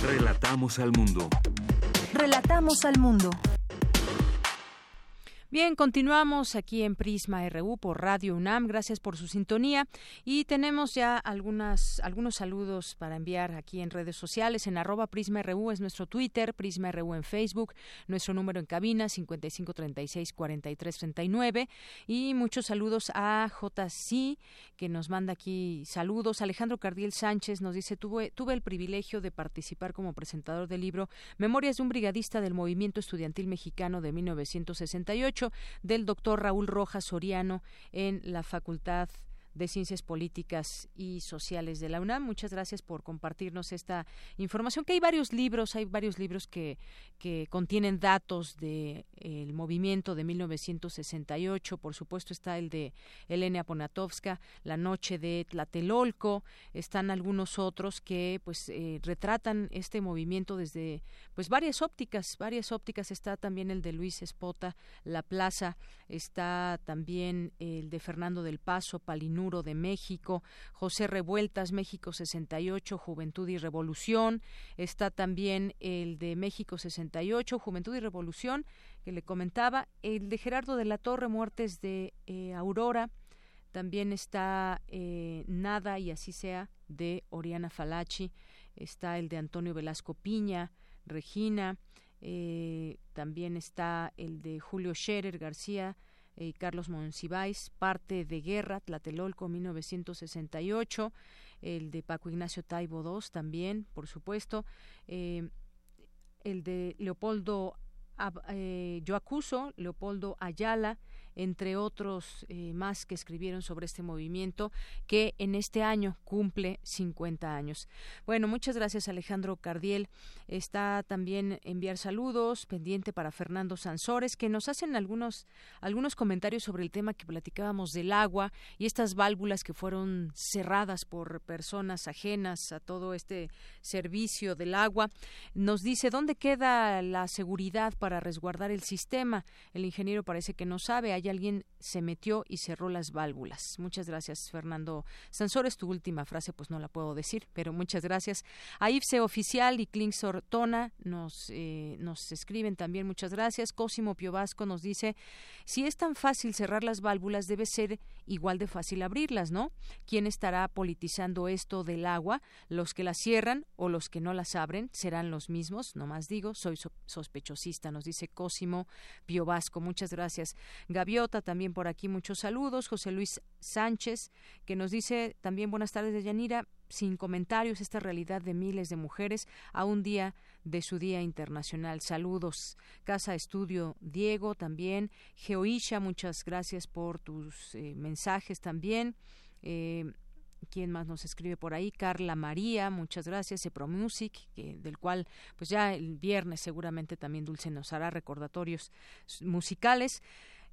Relatamos al mundo. Relatamos al mundo. Bien, continuamos aquí en Prisma RU por Radio UNAM. Gracias por su sintonía y tenemos ya algunas algunos saludos para enviar aquí en redes sociales. En arroba Prisma RU es nuestro Twitter, Prisma RU en Facebook, nuestro número en cabina 5536-4339 y muchos saludos a JC que nos manda aquí saludos. Alejandro Cardiel Sánchez nos dice tuve tuve el privilegio de participar como presentador del libro Memorias de un brigadista del movimiento estudiantil mexicano de 1968 del doctor Raúl Rojas Soriano en la Facultad de Ciencias Políticas y Sociales de la UNAM. Muchas gracias por compartirnos esta información, que hay varios libros, hay varios libros que, que contienen datos del de, movimiento de 1968. Por supuesto está el de Elena Poniatowska, La Noche de Tlatelolco. Están algunos otros que pues eh, retratan este movimiento desde pues varias ópticas, varias ópticas. Está también el de Luis Espota, La Plaza. Está también el de Fernando del Paso, Palinú de México, José Revueltas, México 68, Juventud y Revolución, está también el de México 68, Juventud y Revolución, que le comentaba, el de Gerardo de la Torre, Muertes de eh, Aurora, también está eh, Nada y así sea de Oriana Falachi, está el de Antonio Velasco Piña, Regina, eh, también está el de Julio Scherer García, y Carlos Monsiváis, parte de Guerra, Tlatelolco 1968, el de Paco Ignacio Taibo II también, por supuesto, eh, el de Leopoldo eh, Yo Acuso, Leopoldo Ayala, entre otros eh, más que escribieron sobre este movimiento que en este año cumple 50 años. Bueno, muchas gracias Alejandro Cardiel. Está también enviar saludos pendiente para Fernando Sansores que nos hacen algunos algunos comentarios sobre el tema que platicábamos del agua y estas válvulas que fueron cerradas por personas ajenas a todo este servicio del agua. Nos dice dónde queda la seguridad para resguardar el sistema. El ingeniero parece que no sabe. Alguien se metió y cerró las válvulas. Muchas gracias, Fernando Sansores. Tu última frase, pues no la puedo decir, pero muchas gracias. A IFSE Oficial y Kling Sortona nos, eh, nos escriben también. Muchas gracias. Cosimo Piovasco nos dice: si es tan fácil cerrar las válvulas, debe ser igual de fácil abrirlas, ¿no? ¿Quién estará politizando esto del agua? ¿Los que las cierran o los que no las abren? ¿Serán los mismos? No más digo, soy sospechosista, nos dice Cosimo Piovasco. Muchas gracias. También por aquí muchos saludos. José Luis Sánchez, que nos dice también buenas tardes de Yanira, sin comentarios esta realidad de miles de mujeres a un día de su Día Internacional. Saludos. Casa Estudio Diego también. Geoisha, muchas gracias por tus eh, mensajes también. Eh, ¿Quién más nos escribe por ahí? Carla María, muchas gracias. Epro Music, que, del cual pues ya el viernes seguramente también Dulce nos hará recordatorios musicales.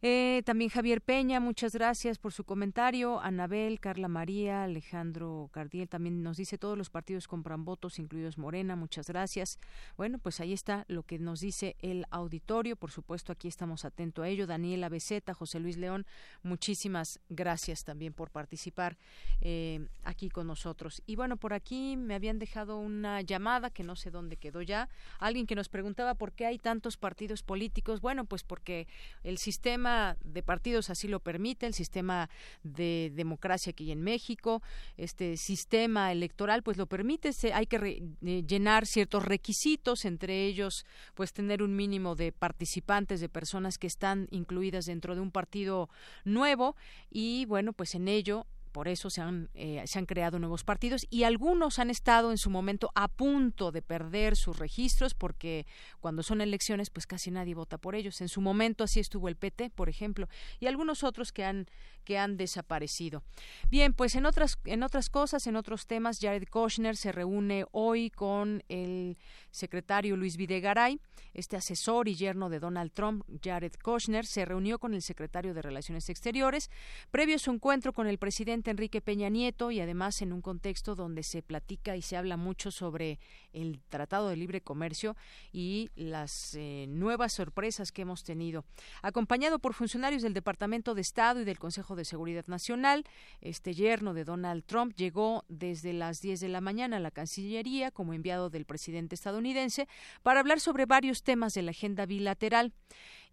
Eh, también Javier Peña, muchas gracias por su comentario. Anabel, Carla María, Alejandro Cardiel también nos dice todos los partidos compran votos, incluidos Morena, muchas gracias. Bueno, pues ahí está lo que nos dice el auditorio. Por supuesto, aquí estamos atentos a ello. Daniela Beceta, José Luis León, muchísimas gracias también por participar eh, aquí con nosotros. Y bueno, por aquí me habían dejado una llamada que no sé dónde quedó ya. Alguien que nos preguntaba por qué hay tantos partidos políticos. Bueno, pues porque el sistema de partidos así lo permite, el sistema de democracia aquí en México, este sistema electoral pues lo permite, hay que eh, llenar ciertos requisitos, entre ellos pues tener un mínimo de participantes, de personas que están incluidas dentro de un partido nuevo y bueno, pues en ello por eso se han, eh, se han creado nuevos partidos y algunos han estado en su momento a punto de perder sus registros porque cuando son elecciones pues casi nadie vota por ellos. En su momento así estuvo el PT, por ejemplo, y algunos otros que han que han desaparecido. Bien, pues en otras en otras cosas, en otros temas, Jared Kushner se reúne hoy con el secretario Luis Videgaray, este asesor y yerno de Donald Trump, Jared Kushner, se reunió con el secretario de Relaciones Exteriores previo a su encuentro con el presidente Enrique Peña Nieto y además en un contexto donde se platica y se habla mucho sobre el Tratado de Libre Comercio y las eh, nuevas sorpresas que hemos tenido. Acompañado por funcionarios del Departamento de Estado y del Consejo de Seguridad Nacional, este yerno de Donald Trump llegó desde las 10 de la mañana a la Cancillería como enviado del presidente estadounidense para hablar sobre varios temas de la agenda bilateral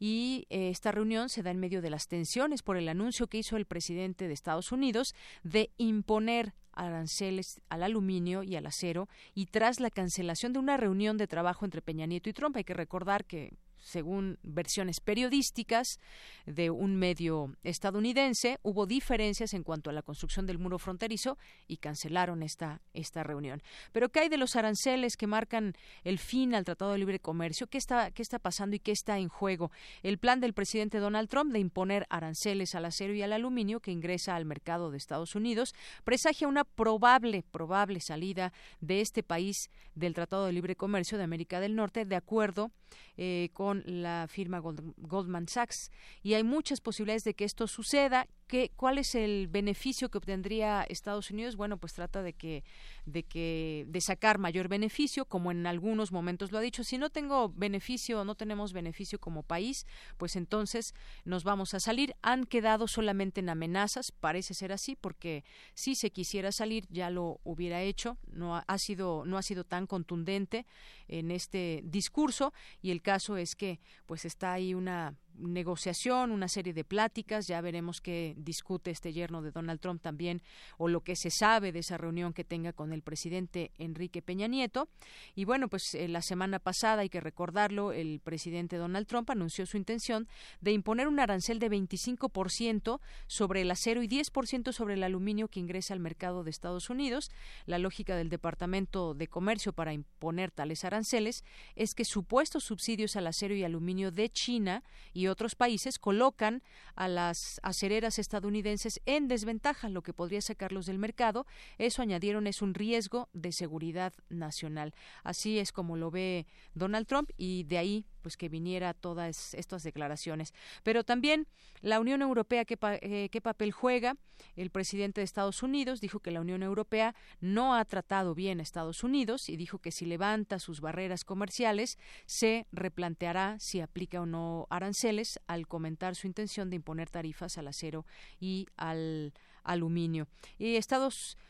y eh, esta reunión se da en medio de las tensiones por el anuncio que hizo el presidente de Estados Unidos de imponer aranceles al aluminio y al acero y tras la cancelación de una reunión de trabajo entre Peña Nieto y Trump. Hay que recordar que según versiones periodísticas de un medio estadounidense, hubo diferencias en cuanto a la construcción del muro fronterizo y cancelaron esta, esta reunión. Pero ¿qué hay de los aranceles que marcan el fin al Tratado de Libre Comercio? ¿Qué está, qué está pasando y qué está en juego? El plan del presidente Donald Trump de imponer aranceles al acero y al aluminio que ingresa al mercado de Estados Unidos presagia una probable, probable salida de este país del Tratado de Libre Comercio de América del Norte de acuerdo eh, con la firma Goldman Sachs. Y hay muchas posibilidades de que esto suceda. ¿Qué, ¿Cuál es el beneficio que obtendría Estados Unidos? Bueno, pues trata de que, de que, de sacar mayor beneficio, como en algunos momentos lo ha dicho. Si no tengo beneficio no tenemos beneficio como país, pues entonces nos vamos a salir. Han quedado solamente en amenazas, parece ser así, porque si se quisiera salir ya lo hubiera hecho. No ha sido, no ha sido tan contundente en este discurso y el caso es que pues está ahí una negociación, una serie de pláticas, ya veremos qué discute este yerno de Donald Trump también o lo que se sabe de esa reunión que tenga con el presidente Enrique Peña Nieto. Y bueno, pues eh, la semana pasada, hay que recordarlo, el presidente Donald Trump anunció su intención de imponer un arancel de 25% sobre el acero y 10% sobre el aluminio que ingresa al mercado de Estados Unidos. La lógica del Departamento de Comercio para imponer tales aranceles es que supuestos subsidios al acero y aluminio de China otros países colocan a las acereras estadounidenses en desventaja, lo que podría sacarlos del mercado. Eso añadieron es un riesgo de seguridad nacional. Así es como lo ve Donald Trump y de ahí pues que viniera todas estas declaraciones. Pero también la Unión Europea, ¿qué, eh, ¿qué, papel juega? El presidente de Estados Unidos dijo que la Unión Europea no ha tratado bien a Estados Unidos y dijo que si levanta sus barreras comerciales se replanteará si aplica o no aranceles al comentar su intención de imponer tarifas al acero y al aluminio. Y Estados Unidos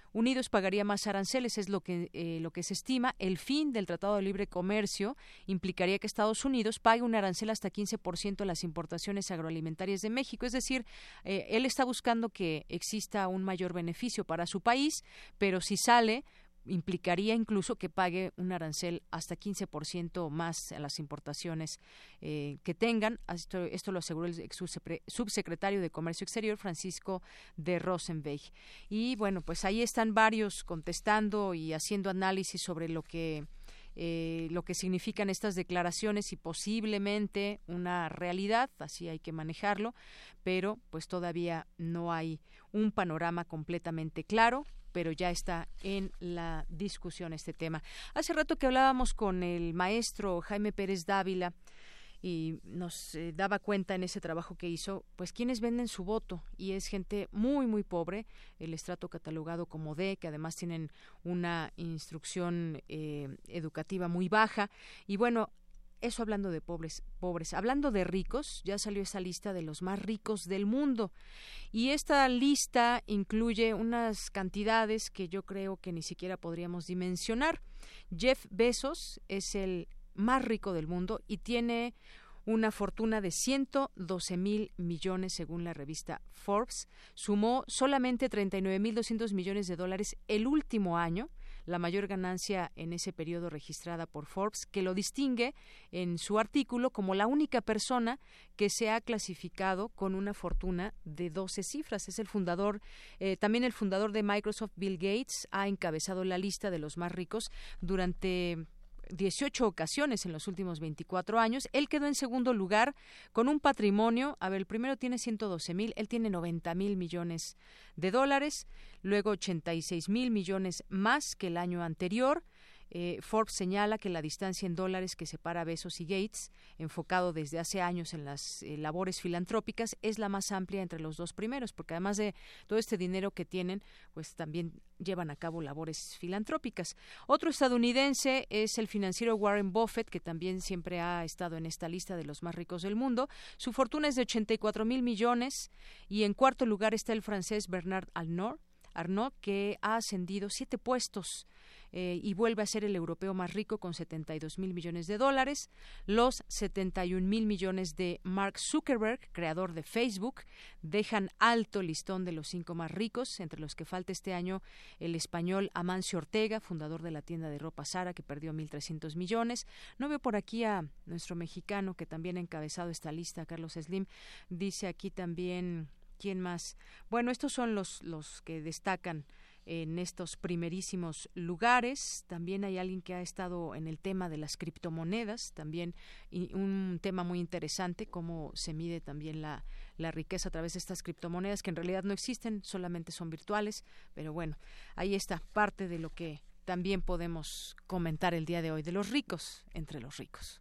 pagaría más aranceles, es lo que, eh, lo que se estima. El fin del Tratado de Libre Comercio implicaría que Estados Unidos pague un arancel hasta 15% de las importaciones agroalimentarias de México. Es decir, eh, él está buscando que exista un mayor beneficio para su país, pero si sale, implicaría incluso que pague un arancel hasta 15% más a las importaciones eh, que tengan. Esto, esto, lo aseguró el subsecretario de Comercio Exterior, Francisco de Rosenberg. Y bueno, pues ahí están varios contestando y haciendo análisis sobre lo que eh, lo que significan estas declaraciones y posiblemente una realidad, así hay que manejarlo, pero pues todavía no hay un panorama completamente claro pero ya está en la discusión este tema. Hace rato que hablábamos con el maestro Jaime Pérez Dávila, y nos eh, daba cuenta en ese trabajo que hizo, pues quienes venden su voto y es gente muy muy pobre, el estrato catalogado como D, que además tienen una instrucción eh, educativa muy baja y bueno, eso hablando de pobres, pobres. Hablando de ricos, ya salió esa lista de los más ricos del mundo. Y esta lista incluye unas cantidades que yo creo que ni siquiera podríamos dimensionar. Jeff Bezos es el más rico del mundo y tiene una fortuna de 112 mil millones según la revista Forbes. Sumó solamente 39.200 millones de dólares el último año, la mayor ganancia en ese periodo registrada por Forbes, que lo distingue en su artículo como la única persona que se ha clasificado con una fortuna de 12 cifras. Es el fundador, eh, también el fundador de Microsoft, Bill Gates, ha encabezado la lista de los más ricos durante 18 ocasiones en los últimos 24 años. Él quedó en segundo lugar con un patrimonio, a ver, el primero tiene 112 mil, él tiene 90 mil millones de dólares, luego 86 mil millones más que el año anterior. Eh, Forbes señala que la distancia en dólares que separa Besos y Gates, enfocado desde hace años en las eh, labores filantrópicas, es la más amplia entre los dos primeros, porque además de todo este dinero que tienen, pues también llevan a cabo labores filantrópicas. Otro estadounidense es el financiero Warren Buffett, que también siempre ha estado en esta lista de los más ricos del mundo. Su fortuna es de 84 mil millones y en cuarto lugar está el francés Bernard Arnault, Arnault que ha ascendido siete puestos eh, y vuelve a ser el europeo más rico con 72 mil millones de dólares. Los 71 mil millones de Mark Zuckerberg, creador de Facebook, dejan alto listón de los cinco más ricos, entre los que falta este año el español Amancio Ortega, fundador de la tienda de ropa Sara, que perdió 1.300 millones. No veo por aquí a nuestro mexicano que también ha encabezado esta lista, Carlos Slim. Dice aquí también ¿Quién más? Bueno, estos son los, los que destacan en estos primerísimos lugares. También hay alguien que ha estado en el tema de las criptomonedas, también un tema muy interesante, cómo se mide también la, la riqueza a través de estas criptomonedas que en realidad no existen, solamente son virtuales, pero bueno, ahí está parte de lo que también podemos comentar el día de hoy de los ricos entre los ricos.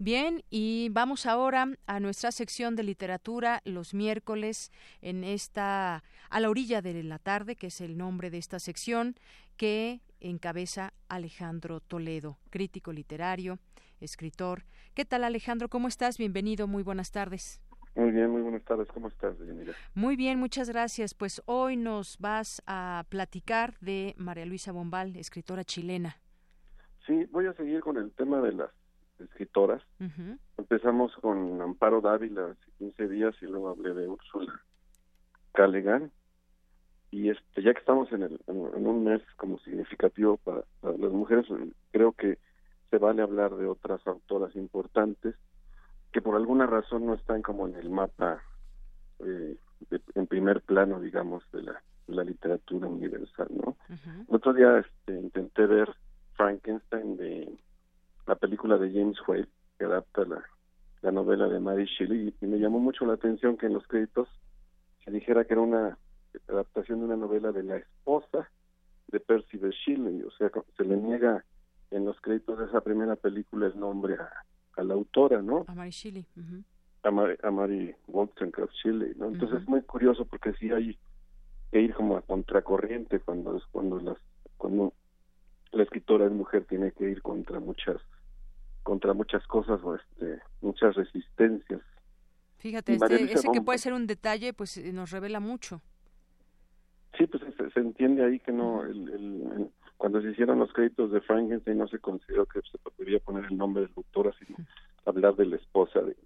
Bien, y vamos ahora a nuestra sección de literatura los miércoles en esta a la orilla de la tarde, que es el nombre de esta sección que encabeza Alejandro Toledo, crítico literario, escritor. ¿Qué tal Alejandro? ¿Cómo estás? Bienvenido, muy buenas tardes. Muy bien, muy buenas tardes. ¿Cómo estás, Muy bien, muchas gracias. Pues hoy nos vas a platicar de María Luisa Bombal, escritora chilena. Sí, voy a seguir con el tema de las escritoras. Empezamos con Amparo Dávila hace 15 días y luego hablé de Úrsula Callaghan. Y este, ya que estamos en, el, en, un mes como significativo para, las mujeres, creo que se vale hablar de otras autoras importantes que por alguna razón no están como en el mapa eh, en primer plano, digamos, de la, la literatura universal, ¿no? El otro día este, intenté ver Frankenstein de la película de James Whale, que adapta la, la novela de Mary Shelley, y me llamó mucho la atención que en los créditos se dijera que era una adaptación de una novela de la esposa de Percy de Shelley, o sea, se le niega en los créditos de esa primera película el nombre a, a la autora, ¿no? A Mary Shelley. a, Mary, Wollstonecraft Shelley, ¿no? Entonces es muy curioso porque sí hay que ir como a contracorriente cuando es cuando las cuando la escritora es mujer tiene que ir contra muchas contra muchas cosas o este, muchas resistencias. Fíjate, este, ese que puede ser un detalle, pues eh, nos revela mucho. Sí, pues se, entiende ahí que no, el, cuando se hicieron los créditos de Frankenstein no se consideró que se podría poner el nombre del doctor, sino hablar de la esposa de,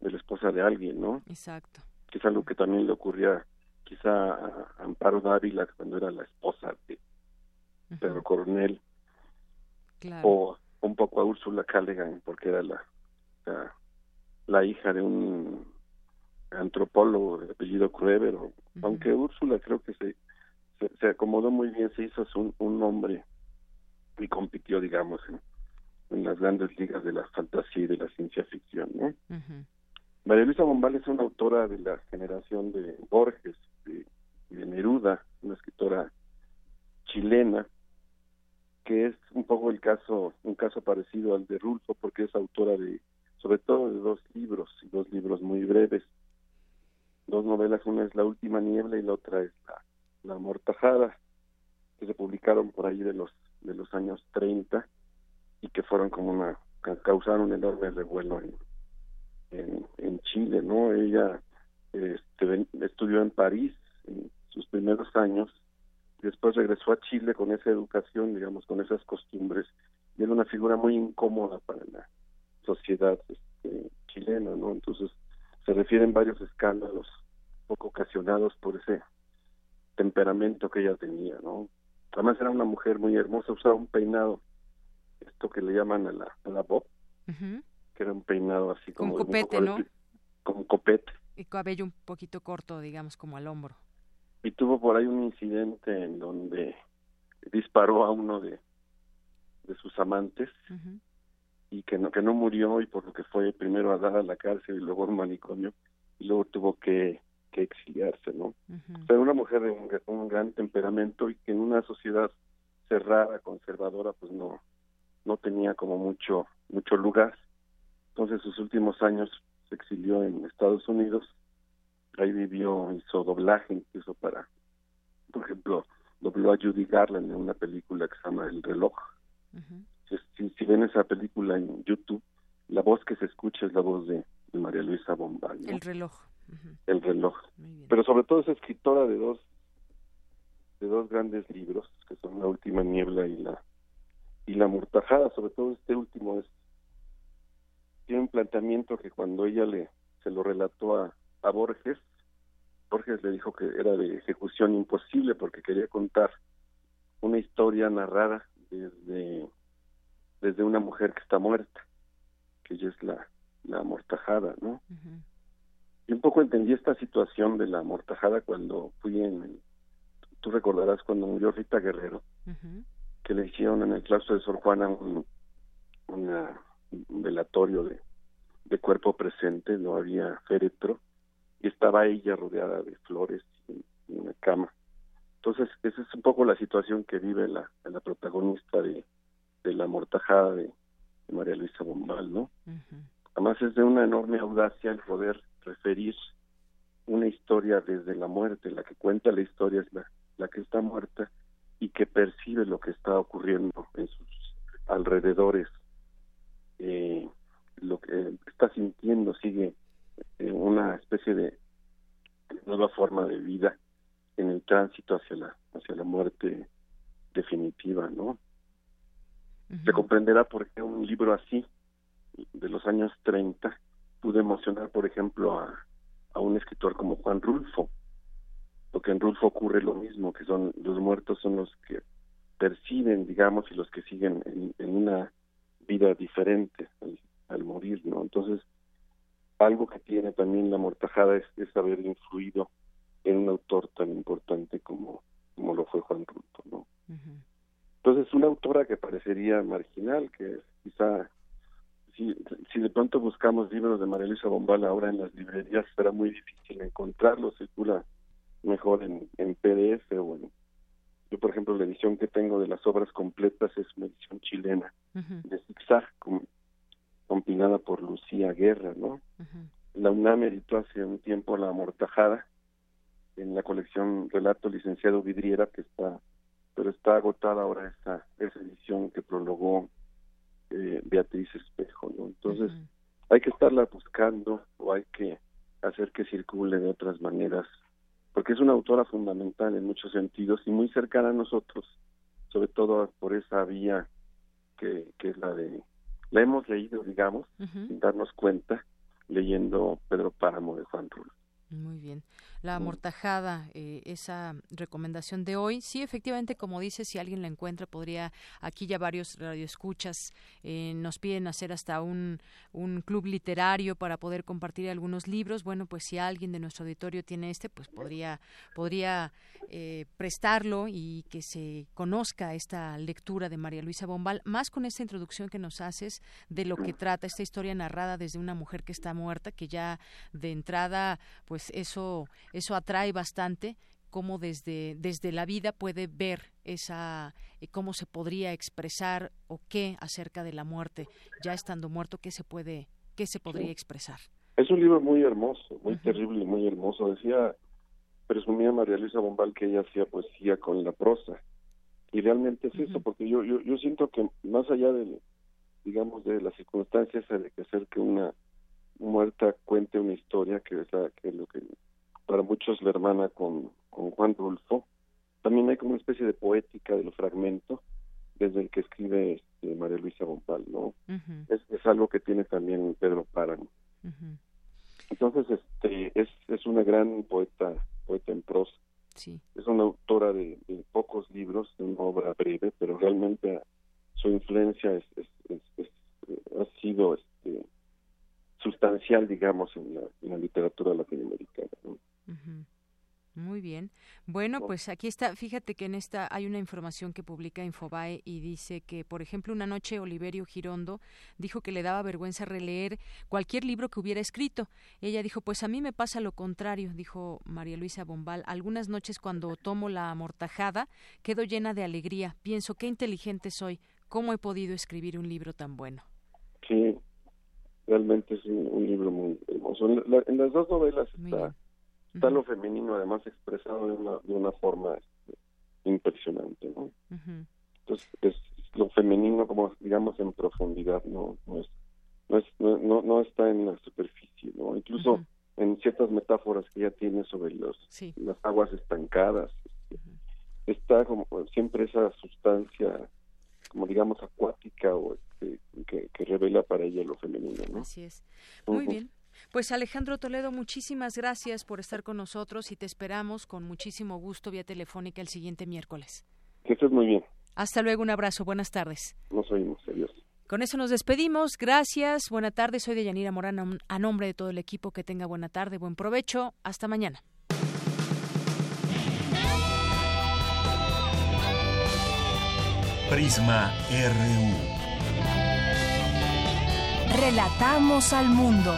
de la esposa de alguien, ¿no? Exacto. Que es algo que también le ocurría quizá a Amparo Dávila cuando era la esposa de Pedro Cornell, o un poco a Úrsula Callaghan, porque era la, la, hija de un antropólogo de apellido Kreber, aunque Úrsula creo que se, se, acomodó muy bien, se hizo un, un nombre y compitió, digamos, en, las grandes ligas de la fantasía y de la ciencia ficción, ¿no? María Luisa Bombal es una autora de la generación de Borges y de, Neruda, una escritora chilena, que es un poco el caso, un caso parecido al de Rulfo, porque es autora de, sobre todo de dos libros, dos libros muy breves, dos novelas, una es La Última Niebla y la otra es La, la Mortajada, que se publicaron por ahí de los, de los años 30 y que fueron como una, causaron un enorme revuelo en, en, Chile, ¿no? Ella este, estudió en París en sus primeros años, después regresó a Chile con esa educación, digamos, con esas costumbres, y era una figura muy incómoda para la sociedad este, chilena, ¿no? Entonces se refieren varios escándalos poco ocasionados por ese temperamento que ella tenía, ¿no? Además era una mujer muy hermosa, usaba un peinado, esto que le llaman a la, a la bob, que era un peinado así como... Con copete, ¿no? Como copete. Y cabello un poquito corto, digamos, como al hombro. Y tuvo por ahí un incidente en donde disparó a uno de, de sus amantes y que no, que no murió y por lo que fue primero a dar a la cárcel y luego a un manicomio y luego tuvo que, que exiliarse, ¿no? Pero una mujer de un, un gran temperamento y que en una sociedad cerrada, conservadora, pues no, no tenía como mucho, mucho lugar. Entonces sus últimos años se exilió en Estados Unidos, ahí vivió, hizo doblaje incluso para, por ejemplo, dobló a Judy Garland en una película que se llama El reloj. si, ven esa película en YouTube, la voz que se escucha es la voz de, María Luisa Bombal. El reloj. El reloj. Pero sobre todo es escritora de dos de dos grandes libros, que son La última niebla y la y la mortajada, sobre todo este último es tiene un planteamiento que cuando ella le se lo relató a, a Borges, Borges le dijo que era de ejecución imposible porque quería contar una historia narrada desde, desde una mujer que está muerta, que ella es la, la amortajada, ¿no? Y un poco entendí esta situación de la amortajada cuando fui en, tú recordarás cuando murió Rita Guerrero, que le hicieron en el claustro de Sor Juana un, una un velatorio de, de cuerpo presente, no había féretro, y estaba ella rodeada de flores en, una cama. Entonces, esa es un poco la situación que vive la, la protagonista de, de la mortajada de, María Luisa Bombal, ¿no? Además es de una enorme audacia el poder referir una historia desde la muerte, la que cuenta la historia es la, la que está muerta y que percibe lo que está ocurriendo en sus alrededores eh, lo que está sintiendo sigue una especie de nueva forma de vida en el tránsito hacia la hacia la muerte definitiva no se comprenderá por qué un libro así de los años 30 pudo emocionar por ejemplo a, a un escritor como Juan Rulfo porque en Rulfo ocurre lo mismo que son los muertos son los que perciben digamos y los que siguen en una vida diferente al, morir, ¿no? Entonces, algo que tiene también la mortajada es, es haber influido en un autor tan importante como, como lo fue Juan Ruto, ¿no? Entonces, una autora que parecería marginal, que quizá, si, si de pronto buscamos libros de María Luisa Bombal ahora en las librerías, será muy difícil encontrarlos, circula mejor en, en PDF o en yo, por ejemplo, la edición que tengo de las obras completas es una edición chilena de zigzag, compilada por Lucía Guerra, ¿no? La UNAM editó hace un tiempo La Amortajada en la colección Relato Licenciado Vidriera, que está, pero está agotada ahora esa, esa edición que prologó eh, Beatriz Espejo, ¿no? Entonces, hay que estarla buscando o hay que hacer que circule de otras maneras porque es una autora fundamental en muchos sentidos y muy cercana a nosotros, sobre todo por esa vía que, que es la de, la hemos leído, digamos, sin darnos cuenta, leyendo Pedro Páramo de Juan Rulo. Muy bien. La amortajada, eh, esa recomendación de hoy. Sí, efectivamente, como dice, si alguien la encuentra, podría, aquí ya varios radioescuchas eh, nos piden hacer hasta un, un club literario para poder compartir algunos libros. Bueno, pues si alguien de nuestro auditorio tiene este, pues podría, podría eh, prestarlo y que se conozca esta lectura de María Luisa Bombal, más con esta introducción que nos haces de lo que trata esta historia narrada desde una mujer que está muerta, que ya de entrada, pues eso eso atrae bastante cómo desde, desde la vida puede ver esa eh, cómo se podría expresar o qué acerca de la muerte ya estando muerto qué se puede qué se podría expresar. Es un libro muy hermoso muy terrible y muy hermoso. Decía presumía María Luisa Bombal que ella hacía poesía con la prosa. Y realmente es eso porque yo, yo yo siento que más allá de digamos de las circunstancias de que hacer que una muerta cuente una historia que es la, que lo que para muchos la hermana con, con Juan Rulfo. También hay como una especie de poética del fragmento desde el que escribe este, María Luisa Bompal, ¿no? es, es, algo que tiene también Pedro Páramo. Entonces, este, es, es una gran poeta, poeta en prosa. Sí. Es una autora de, pocos libros, de una obra breve, pero realmente su influencia es, es, ha sido este, sustancial, digamos, en la, en la literatura latinoamericana. ¿no? Muy bien. Bueno, pues aquí está. Fíjate que en esta hay una información que publica Infobae y dice que, por ejemplo, una noche Oliverio Girondo dijo que le daba vergüenza releer cualquier libro que hubiera escrito. Ella dijo, pues a mí me pasa lo contrario, dijo María Luisa Bombal. Algunas noches cuando tomo la amortajada quedo llena de alegría. Pienso, qué inteligente soy. ¿Cómo he podido escribir un libro tan bueno? Sí, realmente es un, libro muy hermoso. En, las dos novelas está está lo femenino además expresado de una, de una forma este, impresionante, ¿no? Entonces, es lo femenino como digamos en profundidad, ¿no? No, es, no, es, no, no, está en la superficie, ¿no? Incluso en ciertas metáforas que ya tiene sobre los las aguas estancadas, este, está como siempre esa sustancia como digamos acuática o este, que, que, revela para ella lo femenino, ¿no? Así es. Muy bien. Pues Alejandro Toledo, muchísimas gracias por estar con nosotros y te esperamos con muchísimo gusto vía telefónica el siguiente miércoles. Que estés muy bien. Hasta luego, un abrazo, buenas tardes. Nos oímos, adiós. Con eso nos despedimos. Gracias. Buena tarde. Soy de Yanira Morán. A nombre de todo el equipo, que tenga buena tarde, buen provecho. Hasta mañana. Prisma RU. Relatamos al mundo.